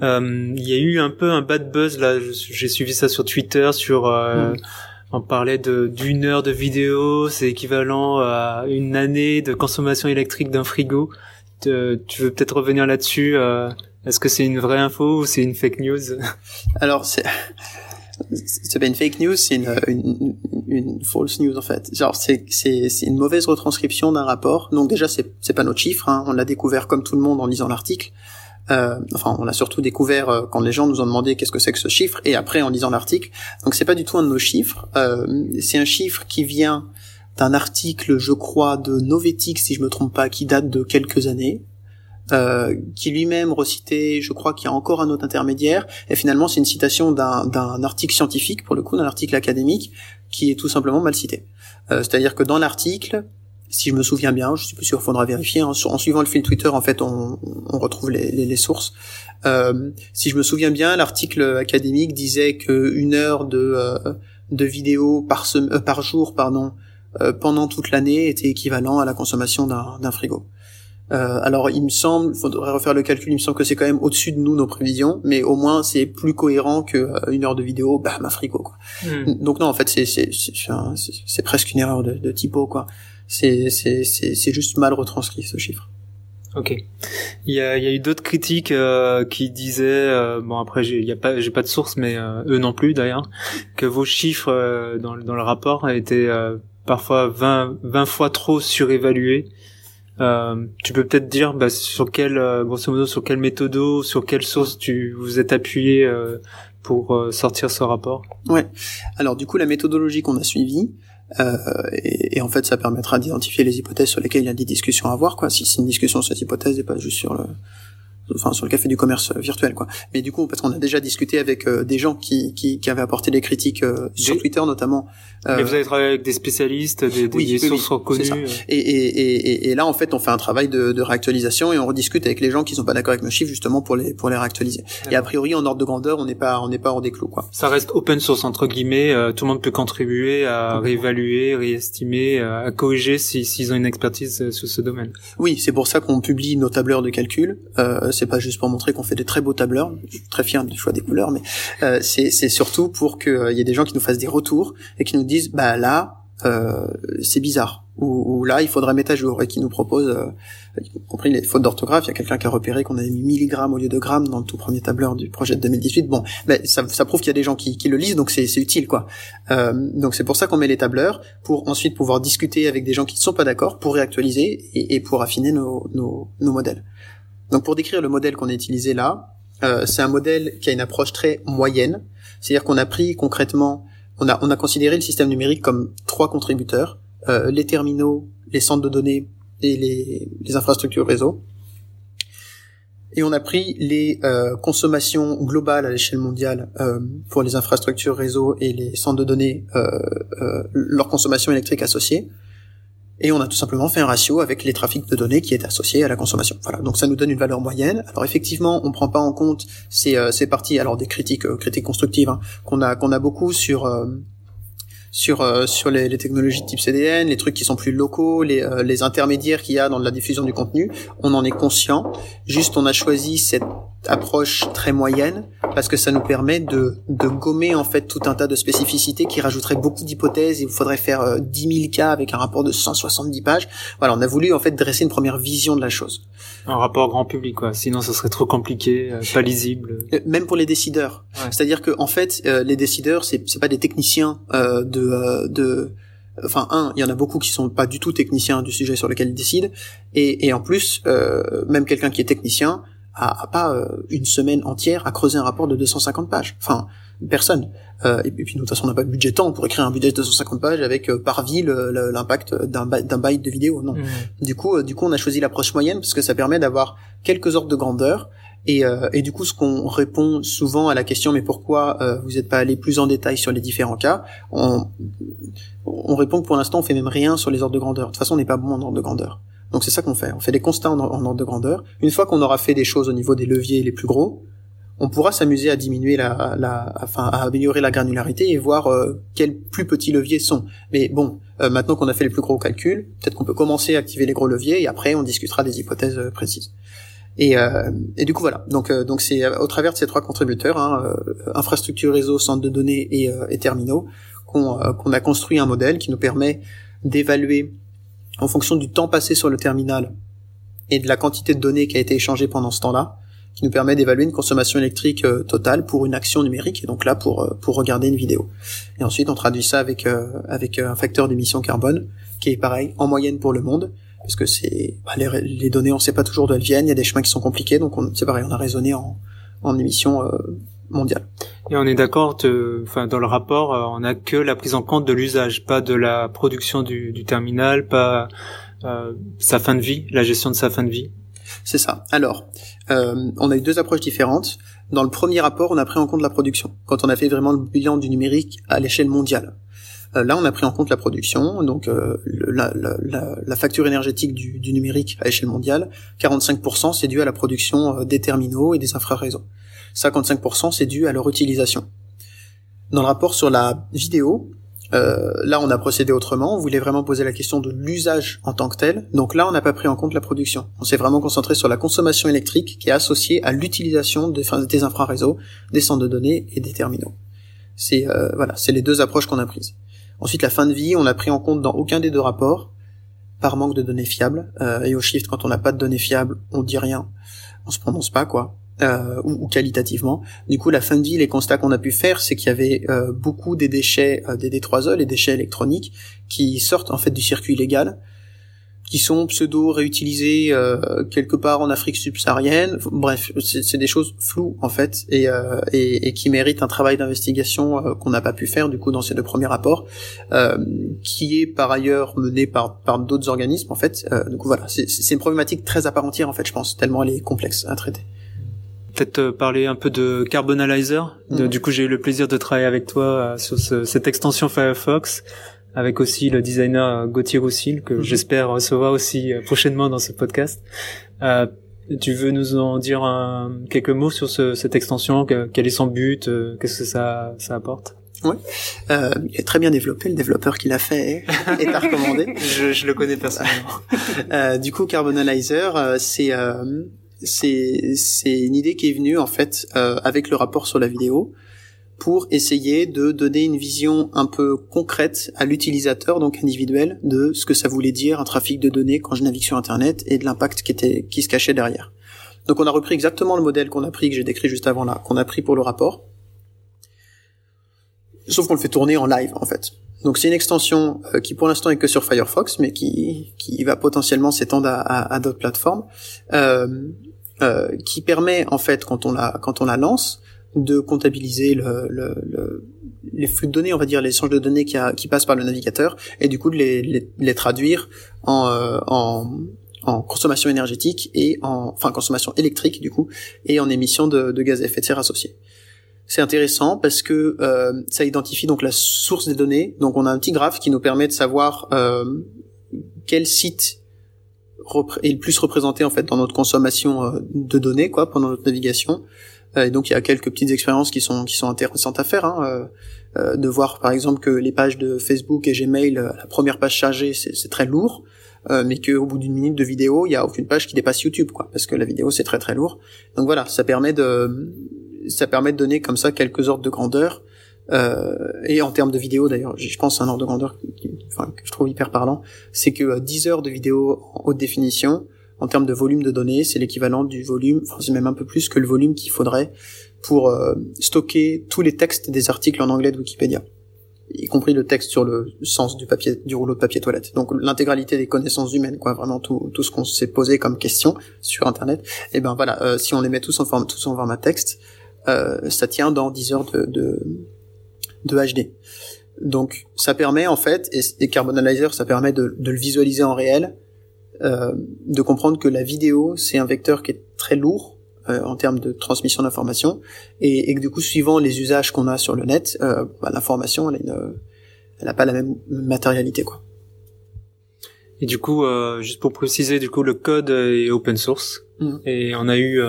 euh, il y a eu un peu un bad buzz là. J'ai suivi ça sur Twitter sur mm on parlait d'une heure de vidéo, c'est équivalent à une année de consommation électrique d'un frigo. tu veux peut-être revenir là-dessus euh, Est-ce que c'est une vraie info ou c'est une fake news? Alors c'est c'est pas une fake news, c'est une, une, une, false news en fait. Genre c'est une mauvaise retranscription d'un rapport. Donc déjà c'est c'est pas notre chiffre, hein. on l'a découvert comme tout le monde en lisant l'article. Euh, enfin, on l'a surtout découvert euh, quand les gens nous ont demandé qu'est-ce que c'est que ce chiffre, et après en lisant l'article. Donc c'est pas du tout un de nos chiffres. Euh, c'est un chiffre qui vient d'un article, je crois, de Novetic, si je me trompe pas, qui date de quelques années. Qui lui-même recitait, je crois qu'il y a encore un autre intermédiaire, et finalement c'est une citation d'un article scientifique, pour le coup d'un article académique, qui est tout simplement mal cité. C'est-à-dire que dans l'article, si je me souviens bien, je suis plus sûr, faudra vérifier. Hein, en suivant le fil Twitter, en fait, on, on retrouve les, les, les sources. Euh, si je me souviens bien, l'article académique disait que une heure de euh, de vidéo par euh, par jour, pardon, euh, pendant toute l'année était équivalent à la consommation d'un frigo. Euh, alors il me semble, il faudrait refaire le calcul, il me semble que c'est quand même au-dessus de nous nos prévisions, mais au moins c'est plus cohérent que une heure de vidéo, bah ma frigo quoi. Hmm. Donc non en fait c'est c'est c'est presque une erreur de, de typo quoi c'est c'est c'est juste mal retranscrit ce chiffre. Ok. Il y a, il y a eu d'autres critiques euh, qui disaient, euh, bon après j'ai y a pas j'ai pas de source, mais euh, eux non plus d'ailleurs, que vos chiffres dans, dans le rapport étaient parfois 20 20 fois trop surévalués. tu peux peut-être dire bah, sur quelle grosso modo sur quelle méthode, sur quelle source tu vous êtes appuyé pour sortir ce rapport? Ouais. Alors du coup la méthodologie qu'on a suivie, euh, et, et, en fait, ça permettra d'identifier les hypothèses sur lesquelles il y a des discussions à avoir, quoi. Si c'est une discussion sur cette hypothèse et pas juste sur le, enfin sur le café du commerce euh, virtuel quoi. Mais du coup parce qu'on a déjà discuté avec euh, des gens qui, qui, qui avaient apporté des critiques euh, sur Twitter notamment. Mais vous avez travaillé avec des spécialistes, des, des, sources reconnues. Et, et, et, et, là en fait on fait un travail de, de réactualisation et on rediscute avec les gens qui sont pas d'accord avec nos chiffres justement pour les pour les réactualiser. Et a priori en ordre de grandeur on n'est pas on n'est pas hors des clous quoi. Ça reste open source entre guillemets, tout le monde peut contribuer à réévaluer, réestimer, à corriger s'ils si, ont une expertise sur ce domaine. Oui c'est pour ça qu'on publie nos tableurs de calcul. Euh, c'est pas juste pour montrer qu'on fait des très beaux tableurs. Je suis très fier du choix des couleurs, mais euh, c'est surtout pour qu'il euh, y ait des gens qui nous fassent des retours et qui nous disent bah là euh, c'est bizarre. Ou, là il faudrait mettre à jour et qui nous propose euh, y compris les fautes d'orthographe. Il y a quelqu'un qui a repéré qu'on avait mis milligrammes au lieu de grammes dans le tout premier tableur du projet de 2018 bon mais ça, ça prouve qu'il y a des gens qui, qui le lisent donc c'est utile quoi. Euh, donc c'est pour ça qu'on met les tableurs pour ensuite pouvoir discuter avec des gens qui ne sont pas d'accord pour réactualiser et, et pour affiner nos, nos, nos modèles donc pour décrire le modèle qu'on a utilisé là, euh, c'est un modèle qui a une approche très moyenne, c'est-à-dire qu'on a pris concrètement, on a, on a considéré le système numérique comme trois contributeurs, euh, les terminaux, les centres de données et les, infrastructures réseau. Et on a pris les euh, consommations globales à l'échelle mondiale pour les infrastructures réseau et les centres de données, leur consommation électrique associée et on a tout simplement fait un ratio avec les trafics de données qui est associé à la consommation. Voilà, donc ça nous donne une valeur moyenne. Alors effectivement, on prend pas en compte ces, euh, parties, alors des critiques, euh, critiques constructives hein, qu'on a qu'on a beaucoup sur euh, sur euh, sur les, les, technologies de type CDN, les trucs qui sont plus locaux, les, euh, les intermédiaires qu'il y a dans la diffusion du contenu. On en est conscient. Juste, on a choisi cette approche très moyenne parce que ça nous permet de, de gommer en fait tout un tas de spécificités qui rajouteraient beaucoup d'hypothèses. Il faudrait faire 10 000 cas avec un rapport de 170 pages. Voilà, on a voulu en fait dresser une première vision de la chose. Un rapport grand public, quoi. Sinon, ça serait trop compliqué, pas lisible. Même pour les décideurs. C'est-à-dire que en fait, les décideurs, c'est c'est pas des techniciens euh, de euh, de enfin un il y en a beaucoup qui sont pas du tout techniciens du sujet sur lequel ils décident. Et, et en plus euh, même quelqu'un qui est technicien a, pas euh, une semaine entière à creuser un rapport de 250 pages. Enfin personne. Et, puis de toute façon on n'a pas de budget temps pour écrire un budget de 250 pages avec par ville l'impact d'un d'un byte de vidéo non. Mmh. du coup du coup on a choisi l'approche moyenne parce que ça permet d'avoir quelques ordres de grandeur et, euh, et, du coup, ce qu'on répond souvent à la question mais pourquoi euh, vous n'êtes pas allé plus en détail sur les différents cas, on, on répond que pour l'instant on fait même rien sur les ordres de grandeur. De toute façon, on n'est pas bon en ordre de grandeur. Donc c'est ça qu'on fait. On fait des constats en, ordre de grandeur. Une fois qu'on aura fait des choses au niveau des leviers les plus gros, on pourra s'amuser à diminuer la, la, enfin à améliorer la granularité et voir euh, quels plus petits leviers sont. Mais bon, maintenant qu'on a fait les plus gros calculs, peut-être qu'on peut commencer à activer les gros leviers et après on discutera des hypothèses précises. Et, euh, et du coup voilà. Donc euh, donc c'est au travers de ces trois contributeurs, hein, euh, infrastructure réseau, centre de données et, et terminaux, qu'on a construit un modèle qui nous permet d'évaluer en fonction du temps passé sur le terminal et de la quantité de données qui a été échangée pendant ce temps-là, qui nous permet d'évaluer une consommation électrique totale pour une action numérique, et donc là pour pour regarder une vidéo. Et ensuite on traduit ça avec euh, avec un facteur d'émission carbone qui est pareil en moyenne pour le monde, parce que c'est bah, les, les, données on sait pas toujours d'où elles viennent, il y a des chemins qui sont compliqués, donc c'est pareil, on a raisonné en en émission mondiale. Et on est d'accord, enfin dans le rapport, on n'a que la prise en compte de l'usage, pas de la production du, du terminal, pas euh, sa fin de vie, la gestion de sa fin de vie. C'est ça. Alors, euh, on a eu deux approches différentes. Dans le premier rapport, on a pris en compte la production, quand on a fait vraiment le bilan du numérique à l'échelle mondiale. Euh, là, on a pris en compte la production, donc euh, la, facture énergétique du, numérique à l'échelle mondiale. 45% c'est dû à la production euh, des terminaux et des infraréseaux. 55% c'est dû à leur utilisation. Dans le rapport sur la vidéo, là, on a procédé autrement. On voulait vraiment poser la question de l'usage en tant que tel. Donc là, on n'a pas pris en compte la production. On s'est vraiment concentré sur la consommation électrique qui est associée à l'utilisation des, des des centres de données et des terminaux. C'est euh, voilà, c'est les deux approches qu'on a prises. Ensuite, la fin de vie, on l'a pris en compte dans aucun des deux rapports par manque de données fiables. Euh, et au shift, quand on n'a pas de données fiables, on dit rien, on se prononce pas quoi euh, ou, qualitativement. Du coup, la fin de vie, les constats qu'on a pu faire, c'est qu'il y avait euh, beaucoup des déchets, des D3E, les déchets électroniques, qui sortent en fait du circuit légal, qui sont pseudo réutilisés euh, quelque part en Afrique subsaharienne. Bref, c'est des choses floues en fait et, euh, et, et qui méritent un travail d'investigation euh, qu'on n'a pas pu faire du coup dans ces deux premiers rapports, qui est par ailleurs mené par par d'autres organismes en fait. du coup voilà, c'est une problématique très à part entière en fait, je pense, tellement elle est complexe à traiter peut-être euh, parler un peu de Carbonalizer. Mhm. Du coup, j'ai eu le plaisir de travailler avec toi euh, sur cette extension Firefox, avec aussi le designer euh, Gauthier Roussil, que mhm. j'espère recevoir aussi prochainement dans ce podcast. Euh, tu veux nous en dire quelques mots sur ce, cette extension? Quel est son but? Qu'est-ce que ça, ça apporte? Oui, euh, il est très bien développé. Le développeur qui l'a fait est à recommander. je, je, le connais personnellement. euh, du coup, Carbonalizer, c'est c'est c'est une idée qui est venue en fait euh, avec le rapport sur la vidéo pour essayer de donner une vision un peu concrète à l'utilisateur donc individuel de ce que ça voulait dire un trafic de données quand je navigue sur internet et de l'impact qui était qui se cachait derrière. Donc on a repris exactement le modèle qu'on a pris que j'ai décrit juste avant là qu'on a pris pour le rapport. Sauf qu'on le fait tourner en live en fait. Donc c'est une extension euh, qui pour l'instant est que sur Firefox, mais qui, qui va potentiellement s'étendre à, d'autres plateformes. Euh, euh, qui permet en fait quand on la quand on la lance de comptabiliser le, le, le, les flux de données, on va dire les échanges de données qui, passent par le navigateur, et du coup de les, traduire en, euh, en, consommation énergétique et en enfin consommation électrique du coup et en émissions de, gaz à effet de serre associés. C'est intéressant parce que euh, ça identifie donc la source des données. Donc on a un petit graphe qui nous permet de savoir euh, quel site est le plus représenté en fait dans notre consommation de données quoi pendant notre navigation. Euh, et donc il y a quelques petites expériences qui sont qui sont intéressantes à faire. Hein, euh, de voir par exemple que les pages de Facebook et Gmail, la première page chargée c'est très lourd, euh, mais qu'au bout d'une minute de vidéo, il y a aucune page qui dépasse YouTube, quoi, parce que la vidéo c'est très très lourd. Donc voilà, ça permet de ça permet de donner comme ça quelques ordres de grandeur euh, et en termes de vidéo d'ailleurs, je pense un ordre de grandeur enfin, que je trouve hyper parlant, c'est que 10 euh, heures de vidéo en haute définition, en termes de volume de données, c'est l'équivalent du volume, enfin c'est même un peu plus que le volume qu'il faudrait pour euh, stocker tous les textes des articles en anglais de Wikipédia, y compris le texte sur le sens du papier, du rouleau de papier toilette. Donc l'intégralité des connaissances humaines, quoi, vraiment tout, tout ce qu'on s'est posé comme question sur Internet. Et ben voilà, si on les met tous en forme, tous en format texte, ça tient dans 10 heures de, de de HD. Donc ça permet en fait, et, Carbonalizer ça permet de, le visualiser en réel, euh, de comprendre que la vidéo c'est un vecteur qui est très lourd euh, en termes de transmission d'informations et, que du coup suivant les usages qu'on a sur le net, euh, bah, l'information elle, n'a pas la même matérialité quoi. Et du coup, juste pour préciser, du coup le code est open source mmh. et on a eu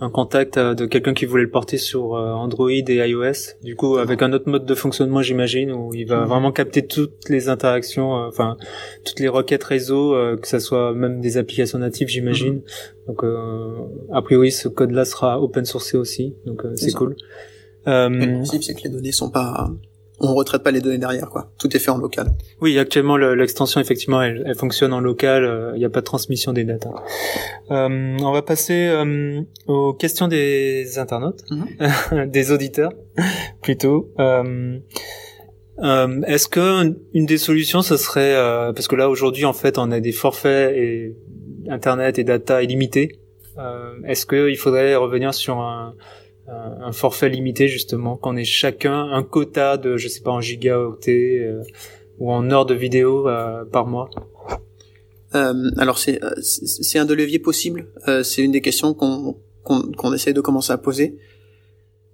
un contact euh, de quelqu'un qui voulait le porter sur euh, Android et iOS. Du coup, avec un autre mode de fonctionnement, j'imagine, où il va mhm. vraiment capter toutes les interactions, euh, enfin toutes les requêtes réseau, que ça soit même des applications natives, j'imagine. Mhm. Donc, a priori, ce code-là sera open sourcé aussi, donc c'est cool. le principe, c'est que les données sont pas on retraite pas les données derrière, quoi. Tout est fait en local. Oui, actuellement l'extension effectivement, elle, fonctionne en local. Euh, il n'y a pas de transmission des datas. Euh, on va passer euh, aux questions des internautes, mhm. des auditeurs plutôt. Euh, Est-ce que une des solutions, ce serait parce que là aujourd'hui en fait, on a des forfaits et internet et data illimités. Est-ce qu'il faudrait revenir sur un un forfait limité justement, qu'on ait chacun un quota de, je sais pas, en gigaoctets euh, ou en heures de vidéo euh, par mois euh, Alors c'est c'est un de leviers possible. c'est une des questions qu'on qu'on essaye de commencer à poser.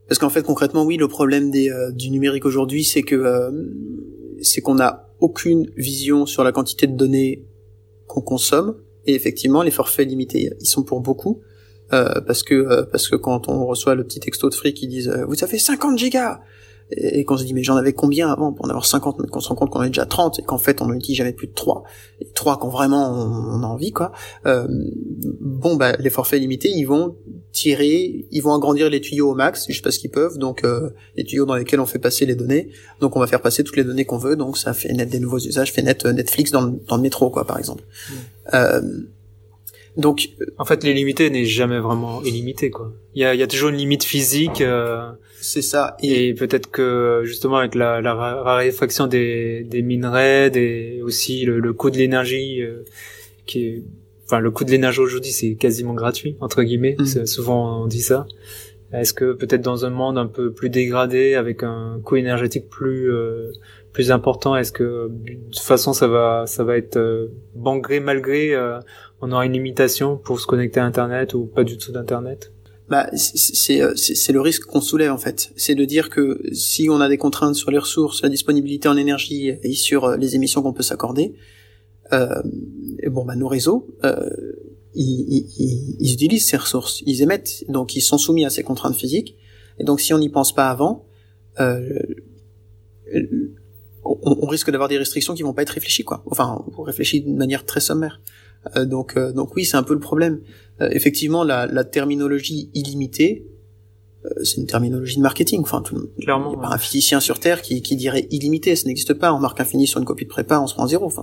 Parce qu'en fait concrètement oui, le problème des, du numérique aujourd'hui, c'est que c'est qu'on n'a aucune vision sur la quantité de données qu'on consomme. Et effectivement, les forfaits limités, ils sont pour beaucoup. Euh, parce que euh, parce que quand on reçoit le petit texto de free qui disent euh, vous avez 50 gigas et, qu'on se dit mais j'en avais combien avant pour en avoir 50 mais qu'on se rend compte qu'on a déjà 30 et qu'en fait on n'en utilise jamais plus de 3 et 3 quand vraiment on, a envie quoi. Bon bah les forfaits limités ils vont tirer ils vont agrandir les tuyaux au max juste parce qu'ils peuvent. Donc les tuyaux dans lesquels on fait passer les données. Donc on va faire passer toutes les données qu'on veut. Donc ça fait naître des nouveaux usages fait naître Netflix dans le, dans le métro quoi par exemple. Mmh. Donc, en fait, l'illimité n'est jamais vraiment illimité, quoi. Il y a, y a toujours une limite physique. Euh, c'est ça. Et, peut-être que justement avec la, la raréfaction des, des minerais, des aussi le, le coût de l'énergie, euh, qui est, enfin, le coût de l'énergie aujourd'hui, c'est quasiment gratuit entre guillemets. Mmh. Souvent on dit ça. Est-ce que peut-être dans un monde un peu plus dégradé, avec un coût énergétique plus euh, plus important, est-ce que de toute façon ça va ça va être euh, bon gré mal gré, euh, on aura une limitation pour se connecter à Internet ou pas du tout d'Internet? Bah, c'est c'est le risque qu'on soulève en fait, c'est de dire que si on a des contraintes sur les ressources, la disponibilité en énergie et sur les émissions qu'on peut s'accorder, euh, bon bah nos réseaux, euh, ils, ils, ils, utilisent ces ressources, ils émettent, donc ils sont soumis à ces contraintes physiques. Et donc si on n'y pense pas avant, euh, on, on, risque d'avoir des restrictions qui vont pas être réfléchies, quoi. Enfin, on réfléchit d'une manière très sommaire. Euh, donc, euh, donc oui, c'est un peu le problème. Euh, effectivement, la, la terminologie illimitée, euh, c'est une terminologie de marketing. Enfin, tout, Clairement, il n'y a pas un physicien sur Terre qui, qui dirait illimité. Ça n'existe pas. On marque infini sur une copie de prépa, on se prend zéro. Enfin,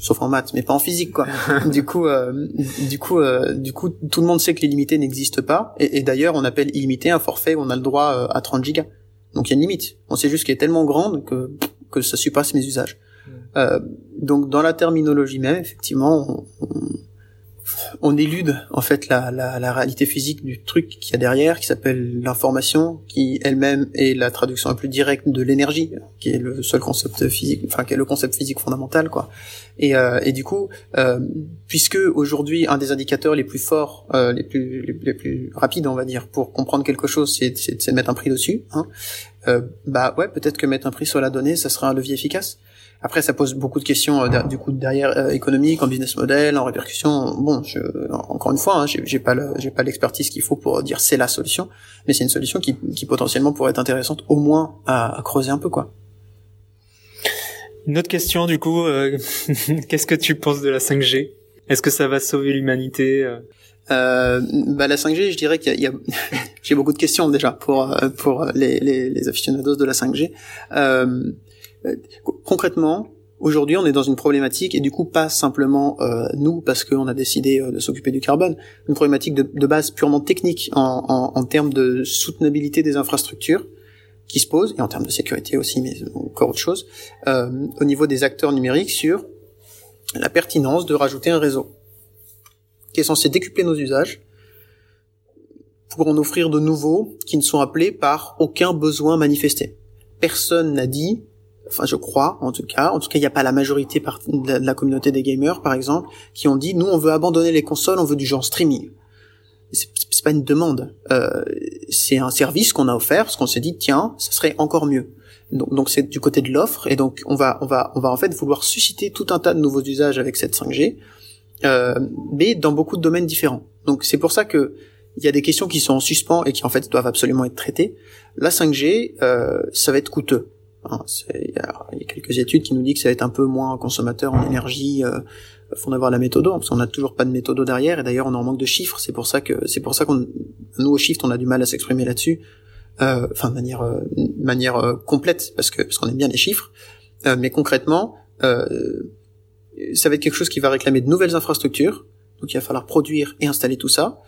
sauf en maths, mais pas en physique, quoi. du coup, euh, du coup, euh, du coup, tout le monde sait que l'illimité n'existe pas. Et, et d'ailleurs, on appelle illimité un forfait où on a le droit à 30 gigas. Donc il y a une limite. On sait juste qu'elle est tellement grande que que ça surpasse mes usages. Euh, donc dans la terminologie même, effectivement, on, on élude en fait la, la, la réalité physique du truc qu'il y a derrière, qui s'appelle l'information, qui elle-même est la traduction la plus directe de l'énergie, qui est le seul concept physique, enfin qui est le concept physique fondamental, quoi. Et, euh, et du coup, euh, puisque aujourd'hui un des indicateurs les plus forts, euh, les plus les, plus rapides, on va dire, pour comprendre quelque chose, c'est de mettre un prix dessus. Hein, euh, bah ouais, peut-être que mettre un prix sur la donnée, ça sera un levier efficace. Après, ça pose beaucoup de questions euh, du coup derrière euh, économique, en business model, en répercussion. Bon, je, encore une fois, hein, j'ai pas j'ai pas l'expertise qu'il faut pour dire c'est la solution, mais c'est une solution qui, qui potentiellement pourrait être intéressante, au moins à, creuser un peu quoi. Une autre question du coup, euh, qu'est-ce que tu penses de la 5G Est-ce que ça va sauver l'humanité euh, bah la 5G, je dirais qu'il y a, a j'ai beaucoup de questions déjà pour pour les, les, les aficionados de la 5G. Euh, euh, concrètement, aujourd'hui, on est dans une problématique et du coup pas simplement euh, nous parce qu'on a décidé euh, de s'occuper du carbone, une problématique de, base purement technique en, termes de soutenabilité des infrastructures qui se pose et en termes de sécurité aussi, mais encore autre chose, euh, au niveau des acteurs numériques sur la pertinence de rajouter un réseau qui est censé décupler nos usages pour en offrir de nouveaux qui ne sont appelés par aucun besoin manifesté. Personne n'a dit enfin je crois en tout cas, en tout cas il n'y a pas la majorité de la communauté des gamers par exemple qui ont dit nous on veut abandonner les consoles, on veut du genre streaming. C'est pas une demande, euh, c'est un service qu'on a offert parce qu'on s'est dit tiens ça serait encore mieux. Donc c'est du côté de l'offre et donc on va on va on va en fait vouloir susciter tout un tas de nouveaux usages avec cette 5G, euh, mais dans beaucoup de domaines différents. Donc c'est pour ça que il y a des questions qui sont en suspens et qui en fait doivent absolument être traitées. La 5G, euh, ça va être coûteux. Hein, il y, a, quelques études qui nous disent que ça va être un peu moins consommateur en énergie. Euh, faut en avoir la méthode, parce qu'on n'a toujours pas de méthode derrière, et d'ailleurs on en manque de chiffres. C'est pour ça que c'est pour ça qu'on nous au Shift on a du mal à s'exprimer là-dessus. enfin de manière manière complète parce que parce qu'on aime bien les chiffres, mais concrètement, ça va être quelque chose qui va réclamer de nouvelles infrastructures. Donc il va falloir produire et installer tout ça.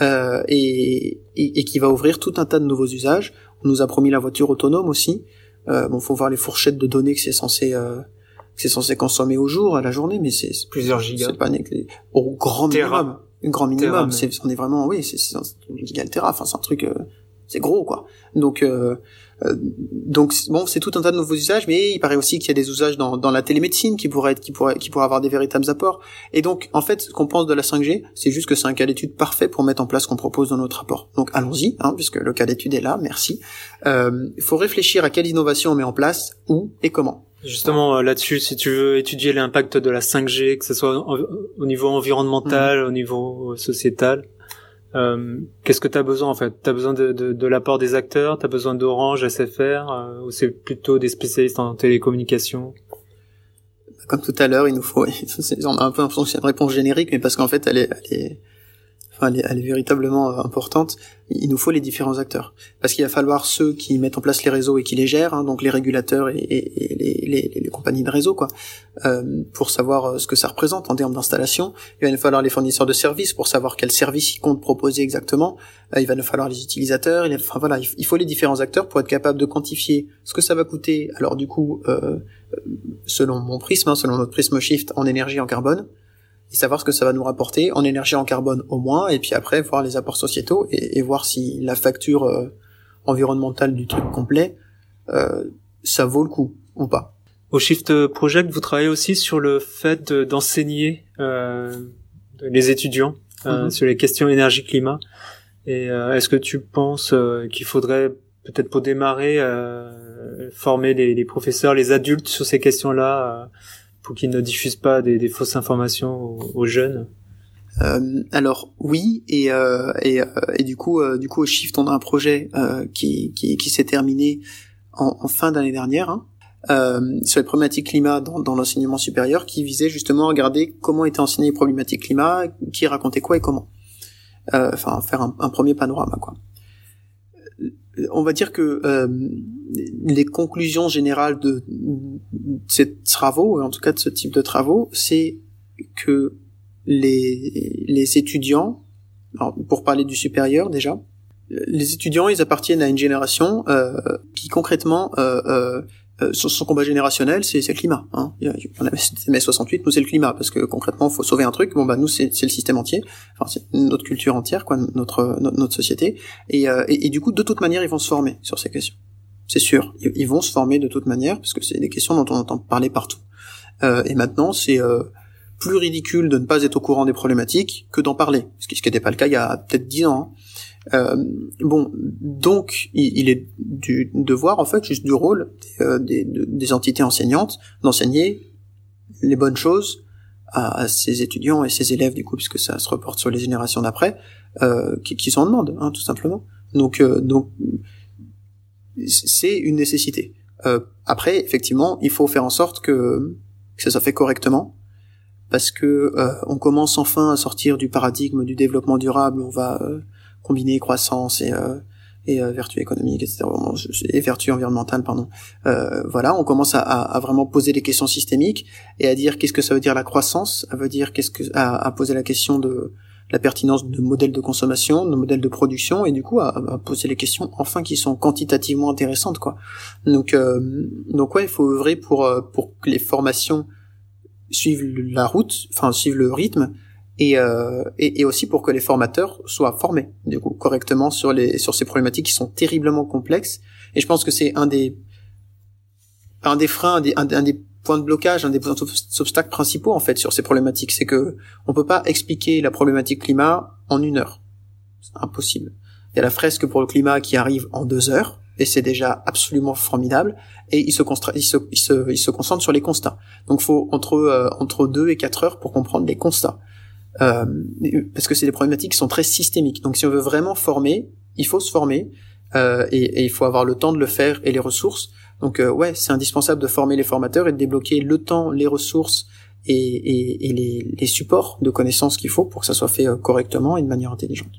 Et, et, et, qui va ouvrir tout un tas de nouveaux usages. On nous a promis la voiture autonome aussi. Euh, bon, faut voir les fourchettes de données que c'est censé euh, que c'est censé consommer au jour, à la journée, mais c'est plusieurs gigas. C'est pas au grand minimum. Un grand minimum. C'est on est vraiment oui, c'est giga. Enfin, c'est un truc, euh, c'est gros quoi. Donc euh, donc bon, c'est tout un tas de nouveaux usages, mais il paraît aussi qu'il y a des usages dans, dans la télémédecine qui pourraient être, qui pourraient, qui pourraient avoir des véritables apports. Et donc, en fait, ce qu'on pense de la 5G, c'est juste que c'est un cas d'étude parfait pour mettre en place ce qu'on propose dans notre rapport. Donc, allons-y, hein, puisque le cas d'étude est là. Merci. Euh, il faut réfléchir à quelle innovation on met en place, où et comment. Justement, euh, là-dessus, si tu veux étudier l'impact de la 5G, que ce soit au niveau environnemental, mmh. au niveau sociétal, euh, qu'est-ce que tu as besoin en fait? Tu besoin de, de, de l'apport des acteurs, tu as besoin d'Orange, SFR, euh, ou c'est plutôt des spécialistes en télécommunications? Comme tout à l'heure, il nous faut, on a un peu une réponse générique, mais parce qu'en fait, elle est, elle est, elle est, véritablement euh, importante, il nous faut les différents acteurs. Parce qu'il va falloir ceux qui mettent en place les réseaux et qui les gèrent, hein, donc les régulateurs et les, les, les, compagnies de réseau, quoi, euh, pour savoir euh, ce que ça représente en termes d'installation. Il va nous falloir les fournisseurs de services pour savoir quel service ils comptent proposer exactement. Euh, il va nous falloir les utilisateurs. Il, enfin voilà, il faut les différents acteurs pour être capable de quantifier ce que ça va coûter. Alors du coup, euh, selon mon prisme, hein, selon notre prisme shift en énergie en carbone, et savoir ce que ça va nous rapporter en énergie en carbone au moins, et puis après voir les apports sociétaux et, et voir si la facture euh, environnementale du truc complet, euh, ça vaut le coup ou pas. Au Shift Project, vous travaillez aussi sur le fait d'enseigner euh, les étudiants euh, mm-hmm. sur les questions énergie-climat. Et euh, est-ce que tu penses qu'il faudrait peut-être pour démarrer former les, les, professeurs, les adultes sur ces questions-là pour qu'ils ne diffusent pas des, des fausses informations aux, jeunes euh, alors oui et euh, et, euh, du coup euh, du coup au Shift on a un projet euh, qui qui, qui s'est terminé en, en fin d'année dernière hein, sur les problématiques climat dans, dans l'enseignement supérieur qui visait justement à regarder comment étaient enseignées les problématiques climat, qui racontait quoi et comment. Enfin faire un, un, premier panorama quoi on va dire que euh, les conclusions générales de, ces travaux, en tout cas de ce type de travaux, c'est que les, les étudiants, pour parler du supérieur déjà, les étudiants, ils appartiennent à une génération euh, qui concrètement euh, euh, son, combat générationnel, c'est le climat. Hein. On avait mai 68, nous c'est le climat, parce que concrètement, faut sauver un truc. Bon bah nous c'est le système entier, enfin c'est notre culture entière, quoi, notre notre, société. Euh, et, et, du coup, de toute manière, ils vont se former sur ces questions. C'est sûr, ils, vont se former de toute manière, parce que c'est des questions dont on entend parler partout. Euh, et maintenant, c'est euh, plus ridicule de ne pas être au courant des problématiques que d'en parler, ce qui n'était pas le cas il y a peut-être dix ans. Hein. Euh, bon, donc il, est du devoir en fait, juste du rôle euh, des, des, entités enseignantes d'enseigner les bonnes choses à, à, ces étudiants et ces élèves du coup, puisque ça se reporte sur les générations d'après, euh, qui, qui s'en demandent, hein, tout simplement. Donc, euh, donc c'est une nécessité. Euh, après, effectivement, il faut faire en sorte que, que ça soit fait correctement, parce que on commence enfin à sortir du paradigme du développement durable. On va combiner croissance et euh, et euh, vertu économique, etc. et vertu environnementale, pardon. Euh, voilà, on commence à, à, vraiment poser des questions systémiques et à dire qu'est-ce que ça veut dire la croissance, à veut dire qu'est-ce que à, à, poser la question de la pertinence de modèles de consommation, de modèles de production, et du coup à, à poser les questions enfin qui sont quantitativement intéressantes, quoi. Donc euh, donc ouais, il faut œuvrer pour pour que les formations suivent la route, enfin suivent le rythme et, euh, et, et, aussi pour que les formateurs soient formés du coup correctement sur les sur ces problématiques qui sont terriblement complexes. Et je pense que c'est un des un des freins un des, un, des points de blocage un des obstacles principaux en fait sur ces problématiques. C'est que on peut pas expliquer la problématique climat en une heure. C'est impossible. Il y a la fresque pour le climat qui arrive en deux heures et c'est déjà absolument formidable. Et il se, il il se, il se concentre sur les constats. Donc faut entre euh, entre deux et quatre heures pour comprendre les constats euh, parce que c'est des problématiques qui sont très systémiques. Donc si on veut vraiment former, il faut se former euh, et, et, il faut avoir le temps de le faire et les ressources. Donc euh, ouais, c'est indispensable de former les formateurs et de débloquer le temps, les ressources et, et, et les, les, supports de connaissances qu'il faut pour que ça soit fait euh, correctement et de manière intelligente.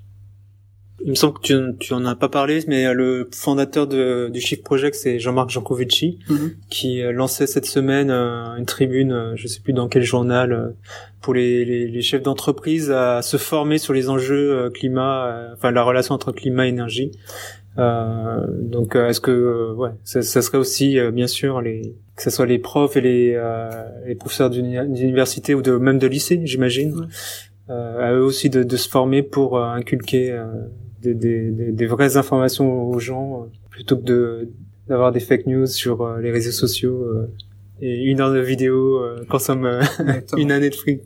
Il me semble que tu, tu en as pas parlé, mais le fondateur de, du Shift Project, c'est Jean-Marc Jancovici, Mhm. qui euh, lançait cette semaine euh, une tribune, euh, je sais plus dans quel journal, euh, pour les, les, les chefs d'entreprise à se former sur les enjeux euh, climat, euh, enfin la relation entre climat et énergie. Euh, donc, euh, est-ce que, euh, ouais, ça, ça serait aussi, euh, bien sûr, les, que ce soit les profs et les, euh, les professeurs d'uni- d'université ou de même de lycée, j'imagine, Ouais. euh, à eux aussi de, de se former pour euh, inculquer euh, des, des, des, des vraies informations aux gens euh, plutôt que de d'avoir des fake news sur euh, les réseaux sociaux euh, et une heure de vidéo euh, consomme euh, une année de fric.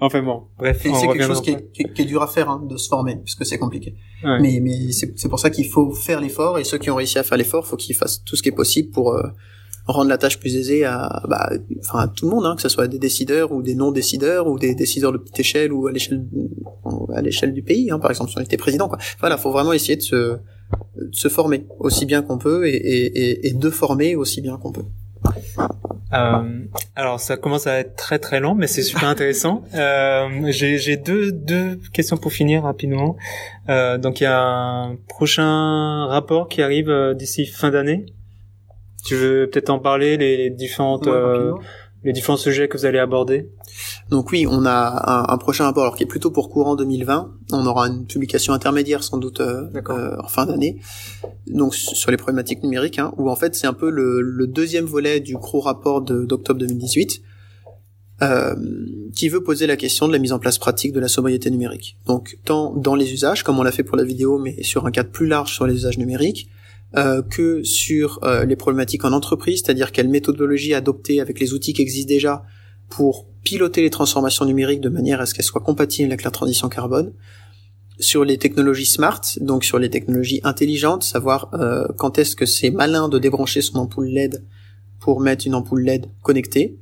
enfin bon, bref, c'est quelque chose qui est, qui est- qui est dur à faire, hein, de se former, puisque c'est compliqué. Ouais. Mais, mais c'est c'est pour ça qu'il faut faire l'effort, et ceux qui ont réussi à faire l'effort, faut qu'ils fassent tout ce qui est possible pour euh, rendre la tâche plus aisée à, bah, enfin, à tout le monde, hein, que ce soit des décideurs ou des non-décideurs ou des décideurs de petite échelle ou à l'échelle à l'échelle du pays, hein, par exemple si on était président. Quoi. Voilà, faut vraiment essayer de se, de se former aussi bien qu'on peut et, et, et, de former aussi bien qu'on peut. Euh, alors ça commence à être très très long, mais c'est super intéressant. Euh, J'ai j'ai deux deux questions pour finir rapidement. Euh, donc il y a un prochain rapport qui arrive euh, d'ici fin d'année. Tu veux peut-être en parler les différentes Ouais, euh, les différents sujets que vous allez aborder? Donc oui, on a un, un prochain rapport alors, qui est plutôt pour courant 2020. On aura une publication intermédiaire sans doute euh, euh, en fin d'année. Donc sur les problématiques numériques, hein, où en fait c'est un peu le, le deuxième volet du gros rapport de- d'octobre 2018, euh, qui veut poser la question de la mise en place pratique de la sobriété numérique. Donc tant dans les usages, comme on l'a fait pour la vidéo, mais sur un cadre plus large sur les usages numériques, euh, que sur euh, les problématiques en entreprise, c'est-à-dire quelle méthodologie adopter avec les outils qui existent déjà pour piloter les transformations numériques de manière à ce qu'elles soient compatibles avec la transition carbone. Sur les technologies smart, donc sur les technologies intelligentes, savoir euh, quand est-ce que c'est malin de débrancher son ampoule LED pour mettre une ampoule LED connectée,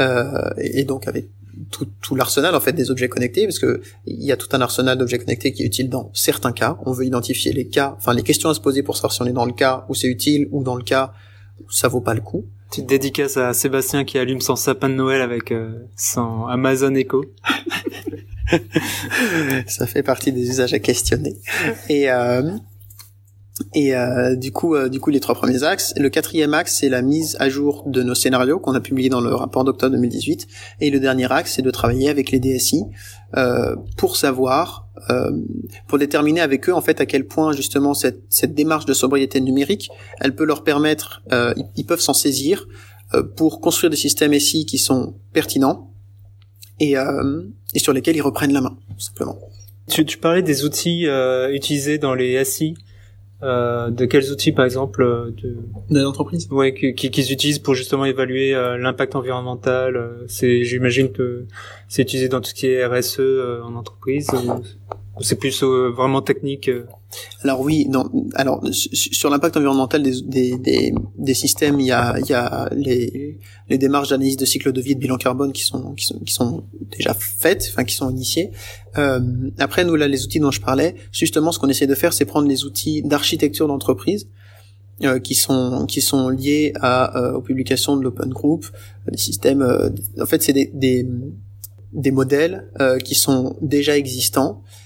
euh, et et donc avec tout, tout l'arsenal en fait des objets connectés, parce que il y a tout un arsenal d'objets connectés qui est utile dans certains cas. On veut identifier les cas, enfin les questions à se poser pour savoir si on est dans le cas où c'est utile ou dans le cas où ça vaut pas le coup. Petite dédicace à Sébastien qui allume son sapin de Noël avec euh, son Amazon Echo. ça fait partie des usages à questionner. Et euh, et euh, du coup, euh, du coup, les trois premiers axes. Le quatrième axe, c'est la mise à jour de nos scénarios qu'on a publié dans le rapport d'octobre 2018. Et le dernier axe, c'est de travailler avec les DSI euh, pour savoir, euh, pour déterminer avec eux en fait à quel point justement cette, cette démarche de sobriété numérique, elle peut leur permettre, euh, ils, peuvent s'en saisir euh, pour construire des systèmes SI qui sont pertinents et, et sur lesquels ils reprennent la main, tout simplement. Tu, tu parlais des outils utilisés dans les SI. Euh, de quels outils, par exemple, euh, de... De l'entreprise ouais, qui- qui- qu'ils utilisent pour justement évaluer euh, l'impact environnemental. euh, c'est, j'imagine que c'est utilisé dans tout ce qui est RSE euh, en entreprise. Ou c'est plus euh, vraiment technique. euh. Alors oui, non. Alors su- su- sur l'impact environnemental des, des, des, des systèmes, il y a, il y a les, les démarches d'analyse de cycle de vie et de bilan carbone qui sont qui sont, qui sont déjà faites, enfin qui sont initiées. Euh, après, nous là, les outils dont je parlais, justement, ce qu'on essaie de faire, c'est prendre les outils d'architecture d'entreprise euh, qui sont qui sont liés à euh, aux publications de l'Open Group, des systèmes. euh, en fait, c'est des, des des modèles euh, qui sont déjà existants euh,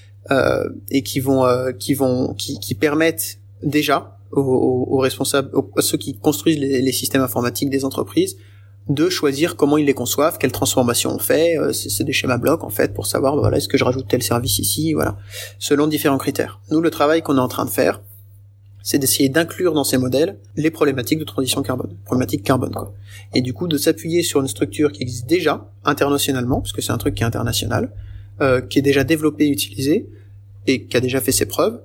et qui vont euh, qui vont qui, qui permettent déjà aux, aux- responsables aux, à ceux qui construisent les, les systèmes informatiques des entreprises de choisir comment ils les conçoivent, quelles transformations on fait, euh, c'est c'est des schémas blocs en fait pour savoir bah, voilà est-ce que je rajoute tel service ici, voilà, selon différents critères. Nous le travail qu'on est en train de faire, c'est d'essayer d'inclure dans ces modèles les problématiques de transition carbone, problématiques carbone quoi. Et du coup de s'appuyer sur une structure qui existe déjà internationalement, parce que c'est un truc qui est international, euh, qui est déjà développé et utilisé et qui a déjà fait ses preuves,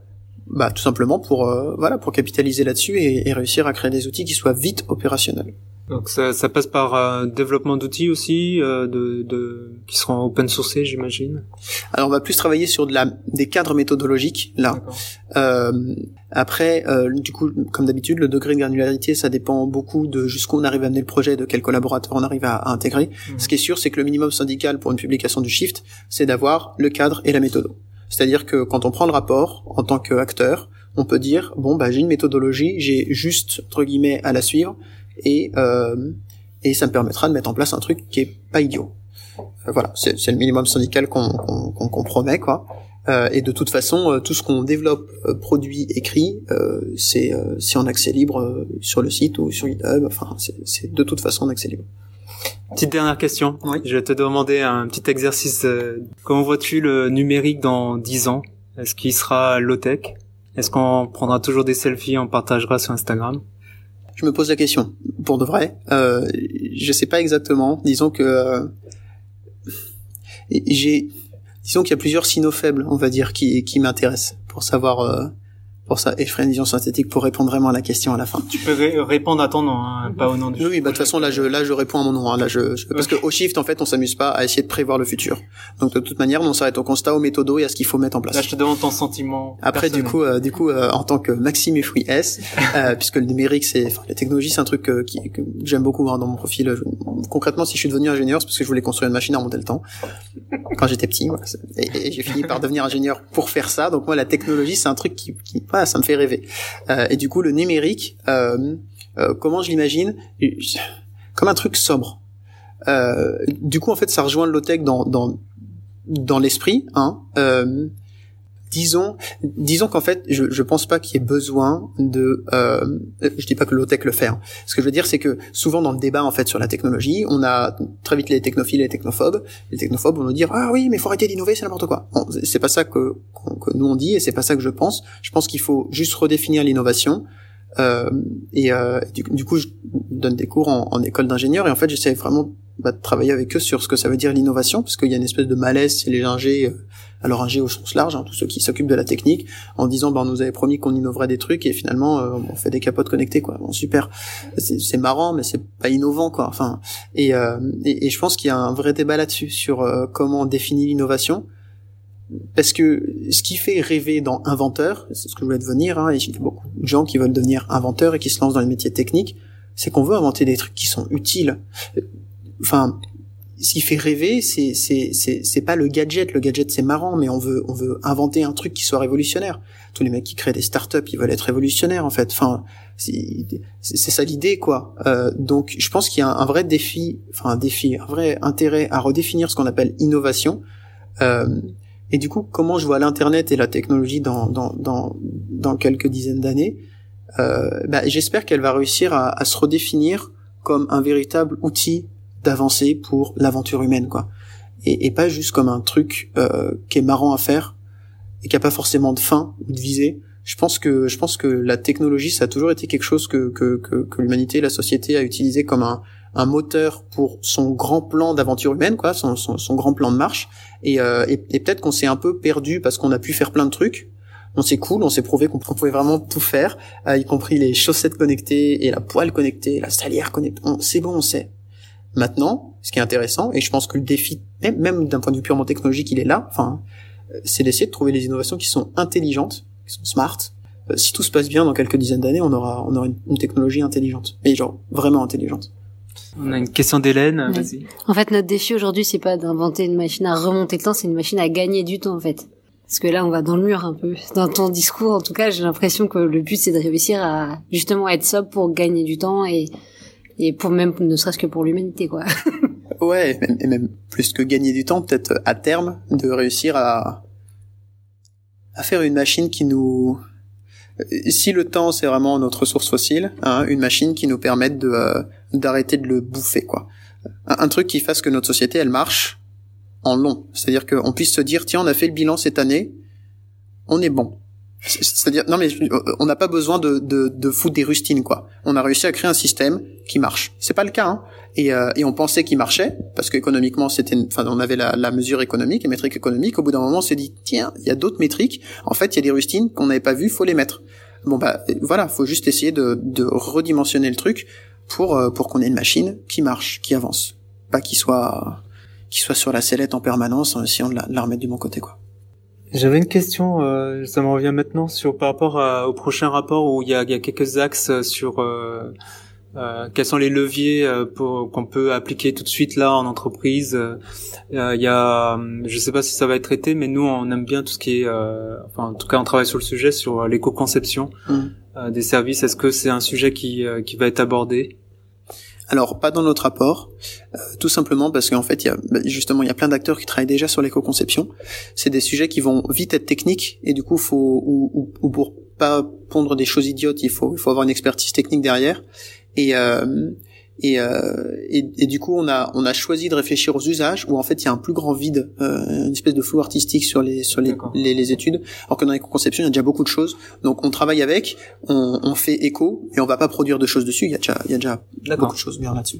bah tout simplement pour euh, voilà pour capitaliser là-dessus et, et réussir à créer des outils qui soient vite opérationnels. Donc ça, ça passe par euh, développement d'outils aussi, euh, de, de qui seront open sourcés, j'imagine? Alors on va plus travailler sur de la des cadres méthodologiques là. Euh, après, du coup, comme d'habitude, le degré de granularité, ça dépend beaucoup de jusqu'où on arrive à amener le projet, de quel collaborateur on arrive à, à intégrer. Mhm. Ce qui est sûr, c'est que le minimum syndical pour une publication du Shift, c'est d'avoir le cadre et la méthode. C'est-à-dire que quand on prend le rapport en tant qu'acteur, on peut dire bon bah j'ai une méthodologie, j'ai juste entre guillemets à la suivre et euh, et ça me permettra de mettre en place un truc qui est pas idiot. Euh, voilà, c'est le minimum syndical qu'on qu'on promet quoi. Euh, et de toute façon, euh, tout ce qu'on développe, euh, produit, écrit, c'est en accès libre sur le site ou sur GitHub. Enfin, c'est de toute façon en accès libre. Petite dernière question. Oui. Je vais te demander un petit exercice. Comment vois-tu le numérique dans 10 ans? Est-ce qu'il sera low-tech? Est-ce qu'on prendra toujours des selfies, on partagera sur Instagram? Je me pose la question. Pour de vrai, euh, je sais pas exactement. Disons que j'ai disons qu'il y a plusieurs signaux faibles, on va dire, qui, qui m'intéressent pour savoir euh, pour ça et je ferai une vision synthétique pour répondre vraiment à la question à la fin. Tu peux répondre à ton nom, hein, pas au nom du. Oui, bah de toute façon là je là je réponds à mon nom. Hein, là je, parce que au shift en fait on s'amuse pas à essayer de prévoir le futur. Donc de toute manière on s'arrête au constat, au méthodo et à ce qu'il faut mettre en place. Là je te demande ton sentiment. Après du coup euh, du coup euh, en tant que Maxime S, euh, puisque le numérique c'est enfin la technologie c'est un truc qui, que j'aime beaucoup hein, dans mon profil. concrètement si je suis devenu ingénieur c'est parce que je voulais construire une machine à remonter le temps quand j'étais petit voilà, et, j'ai fini par devenir ingénieur pour faire ça. Donc moi la technologie c'est un truc qui, qui ça me fait rêver. Euh, et du coup, le numérique, euh, euh, comment je l'imagine Comme un truc sobre. du coup, en fait, ça rejoint le low-tech dans, dans, dans l'esprit. Hein, disons, disons qu'en fait, je, je pense pas qu'il y ait besoin de. Euh, je dis pas que low-tech le fait. Hein. Ce que je veux dire, c'est que souvent dans le débat en fait sur la technologie, on a très vite les technophiles et les technophobes. Les technophobes vont nous dire ah oui, mais faut arrêter d'innover, c'est n'importe quoi. Bon, c'est pas ça que, que nous on dit et c'est pas ça que je pense. Je pense qu'il faut juste redéfinir l'innovation. Euh, et euh, du, du, coup, je donne des cours en, en école d'ingénieur et en fait, j'essaie vraiment bah, de travailler avec eux sur ce que ça veut dire l'innovation, parce qu'il y a une espèce de malaise chez les ingés euh, alors un G au sens large, hein, tous ceux qui s'occupent de la technique, en disant bah on nous avait promis qu'on innoverait des trucs et finalement euh, on fait des capotes connectées quoi. Bon super, c'est marrant mais c'est pas innovant quoi. Enfin et, euh, et, je pense qu'il y a un vrai débat là-dessus sur euh, comment on définit l'innovation. Parce que ce qui fait rêver dans inventeur, c'est ce que je voulais devenir, hein, et j'ai beaucoup de gens qui veulent devenir inventeurs et qui se lancent dans les métiers techniques, c'est qu'on veut inventer des trucs qui sont utiles. Enfin, ce qui fait rêver, c'est c'est c'est pas le gadget. Le gadget c'est marrant, mais on veut on veut inventer un truc qui soit révolutionnaire. Tous les mecs qui créent des startups, ils veulent être révolutionnaires en fait. Enfin, c'est c'est ça l'idée quoi. Euh, donc je pense qu'il y a un, vrai défi, enfin un défi, un vrai intérêt à redéfinir ce qu'on appelle innovation. Euh, et du coup, comment je vois l'internet et la technologie dans dans dans dans quelques dizaines d'années? Euh, bah, J'espère qu'elle va réussir à, à se redéfinir comme un véritable outil d'avancer pour l'aventure humaine, quoi. Et, et, pas juste comme un truc euh, qui est marrant à faire et qui a pas forcément de fin ou de visée. Je pense que je pense que la technologie, ça a toujours été quelque chose que que, que, que l'humanité, la société a utilisé comme un, un moteur pour son grand plan d'aventure humaine, quoi, son, son, grand plan de marche. Et, euh, et, et peut-être qu'on s'est un peu perdu parce qu'on a pu faire plein de trucs. On s'est cool, on s'est prouvé qu'on pouvait vraiment tout faire, euh, y compris les chaussettes connectées et la poêle connectée, la salière connectée. C'est bon, on sait. Maintenant, ce qui est intéressant, et je pense que le défi, même, d'un point de vue purement technologique, il est là, enfin, euh, c'est d'essayer de trouver des innovations qui sont intelligentes, qui sont smart. Euh, si tout se passe bien, dans quelques dizaines d'années, on aura, on aura une, technologie intelligente. Mais genre, vraiment intelligente. On a une question d'Hélène, vas-y. En fait, notre défi aujourd'hui, c'est pas d'inventer une machine à remonter le temps, c'est une machine à gagner du temps, en fait. Parce que là, on va dans le mur un peu. Dans ton discours, en tout cas, j'ai l'impression que le but, c'est de réussir à justement être sobre pour gagner du temps et et pour même ne serait-ce que pour l'humanité quoi. ouais, et même plus que gagner du temps, peut-être à terme de réussir à à faire une machine qui nous si le temps c'est vraiment notre ressource fossile, hein, une machine qui nous permette de euh, d'arrêter de le bouffer quoi. Un, truc qui fasse que notre société elle marche en long, c'est-à-dire qu'on puisse se dire tiens on a fait le bilan cette année, on est bon. C'est-à-dire, non mais euh, on n'a pas besoin de, de, de foutre des rustines quoi. On a réussi à créer un système qui marche. C'est pas le cas. Hein. Et, euh, et on pensait qu'il marchait parce qu'économiquement c'était, enfin on avait la, la mesure économique, les métriques économiques. Au bout d'un moment, on s'est dit tiens, il y a d'autres métriques. En fait, il y a des rustines qu'on n'avait pas vues, faut les mettre. Bon bah voilà, faut juste essayer de, de redimensionner le truc pour euh, pour qu'on ait une machine qui marche, qui avance, pas qu'il soit qui soit sur la sellette en permanence en essayant la, de la remettre du bon côté quoi. J'avais une question, euh, ça me revient maintenant sur par rapport au prochain rapport où il y a, il y a quelques axes sur euh, euh, quels sont les leviers euh, qu'on peut appliquer tout de suite là en entreprise. Euh, il y a, je sais pas si ça va être traité, mais nous on aime bien tout ce qui est, enfin en tout cas on travaille sur le sujet sur l'éco-conception mmh. des services. Est-ce que c'est un sujet qui qui va être abordé? Alors pas dans notre rapport, euh, tout simplement parce qu'en fait, y a, bah, justement, il y a plein d'acteurs qui travaillent déjà sur l'éco-conception. C'est des sujets qui vont vite être techniques et du coup, faut ou, ou, pour pas pondre des choses idiotes, il faut il faut avoir une expertise technique derrière. Et euh, et, euh, et, et, du coup, on a on a choisi de réfléchir aux usages où en fait il y a un plus grand vide, euh, une espèce de flou artistique sur les sur les, les, les, études, alors que dans les conceptions il y a déjà beaucoup de choses. Donc on travaille avec, on, on fait écho et on va pas produire de choses dessus. Il y a déjà il y a déjà beaucoup de choses bien là-dessus.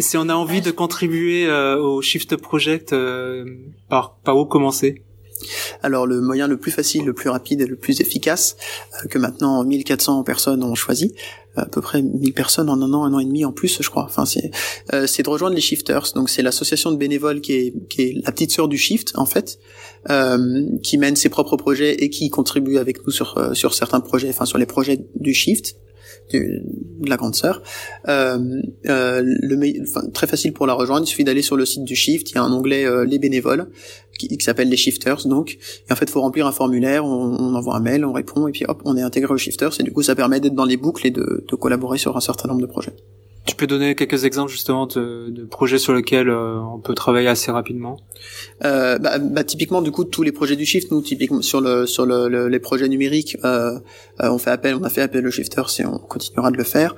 Si on a envie de contribuer euh, au Shift Project, euh, par par où commencer? Alors le moyen le plus facile, le plus rapide et le plus efficace euh, que maintenant 1400 personnes ont choisi, à peu près 1000 personnes en un an, un an et demi en plus, je crois. Enfin, c'est euh, c'est de rejoindre les shifters. Donc c'est l'association de bénévoles qui est qui est la petite sœur du shift en fait, euh, qui mène ses propres projets et qui contribue avec nous sur euh, sur certains projets, enfin sur les projets du shift de la grande sœur. Euh, euh, le, enfin, très facile pour la rejoindre, il suffit d'aller sur le site du Shift, il y a un onglet euh, les bénévoles qui, s'appelle les Shifters donc. Et en fait, il faut remplir un formulaire, on, envoie un mail, on répond et puis hop, on est intégré aux Shifters et du coup, ça permet d'être dans les boucles et de collaborer sur un certain nombre de projets. Tu peux donner quelques exemples justement de, de projets sur lesquels euh, on peut travailler assez rapidement? Euh, bah, bah, typiquement du coup tous les projets du shift nous typiquement sur le sur le, les projets numériques euh, euh, on fait appel on a fait appel au shifter et on continuera de le faire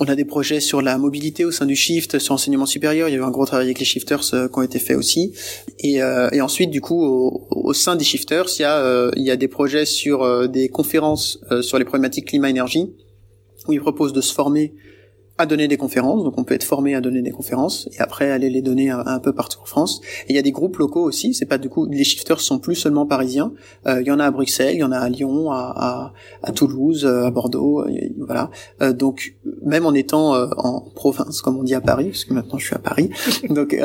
on a des projets sur la mobilité au sein du shift, sur l'enseignement supérieur. Il y a eu un gros travail avec les shifters euh, qui ont été faits aussi. Et, euh, et ensuite, du coup, au, au, sein des shifters, il y a, euh, il y a des projets sur des conférences sur les problématiques climat-énergie, où ils proposent de se former à donner des conférences, donc on peut être formé à donner des conférences et après aller les donner un, peu partout en France. Et il y a des groupes locaux aussi, c'est pas du coup les shifters sont plus seulement parisiens. Euh, il y en a à Bruxelles, il y en a à Lyon, à, à, à Toulouse, euh, à Bordeaux, euh, voilà. Euh, donc même en étant en province, comme on dit à Paris, parce que maintenant je suis à Paris, donc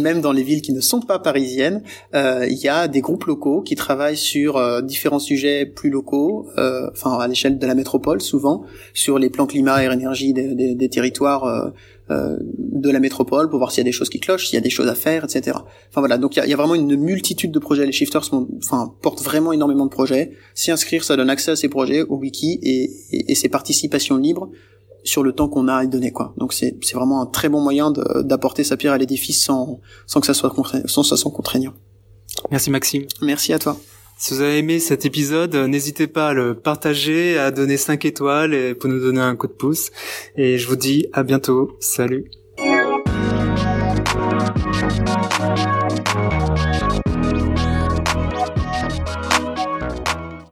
même dans les villes qui ne sont pas parisiennes, il y a des groupes locaux qui travaillent sur différents sujets plus locaux, enfin à l'échelle de la métropole souvent, sur les plans climat et énergie des, des des territoires euh, euh, de la métropole pour voir s'il y a des choses qui clochent, s'il y a des choses à faire, etc. Enfin voilà, donc il y a, vraiment une multitude de projets. Les shifters enfin, portent vraiment énormément de projets. S'y inscrire, ça donne accès à ces projets, au wiki et, et, et ces participations libres sur le temps qu'on a à donner quoi. Donc c'est vraiment un très bon moyen d'apporter sa pierre à l'édifice sans sans que ça soit sans ça soit contraignant. Merci Maxime. Merci à toi. Si vous avez aimé cet épisode, n'hésitez pas à le partager, à donner 5 étoiles et pour nous donner un coup de pouce. Et je vous dis à bientôt. Salut.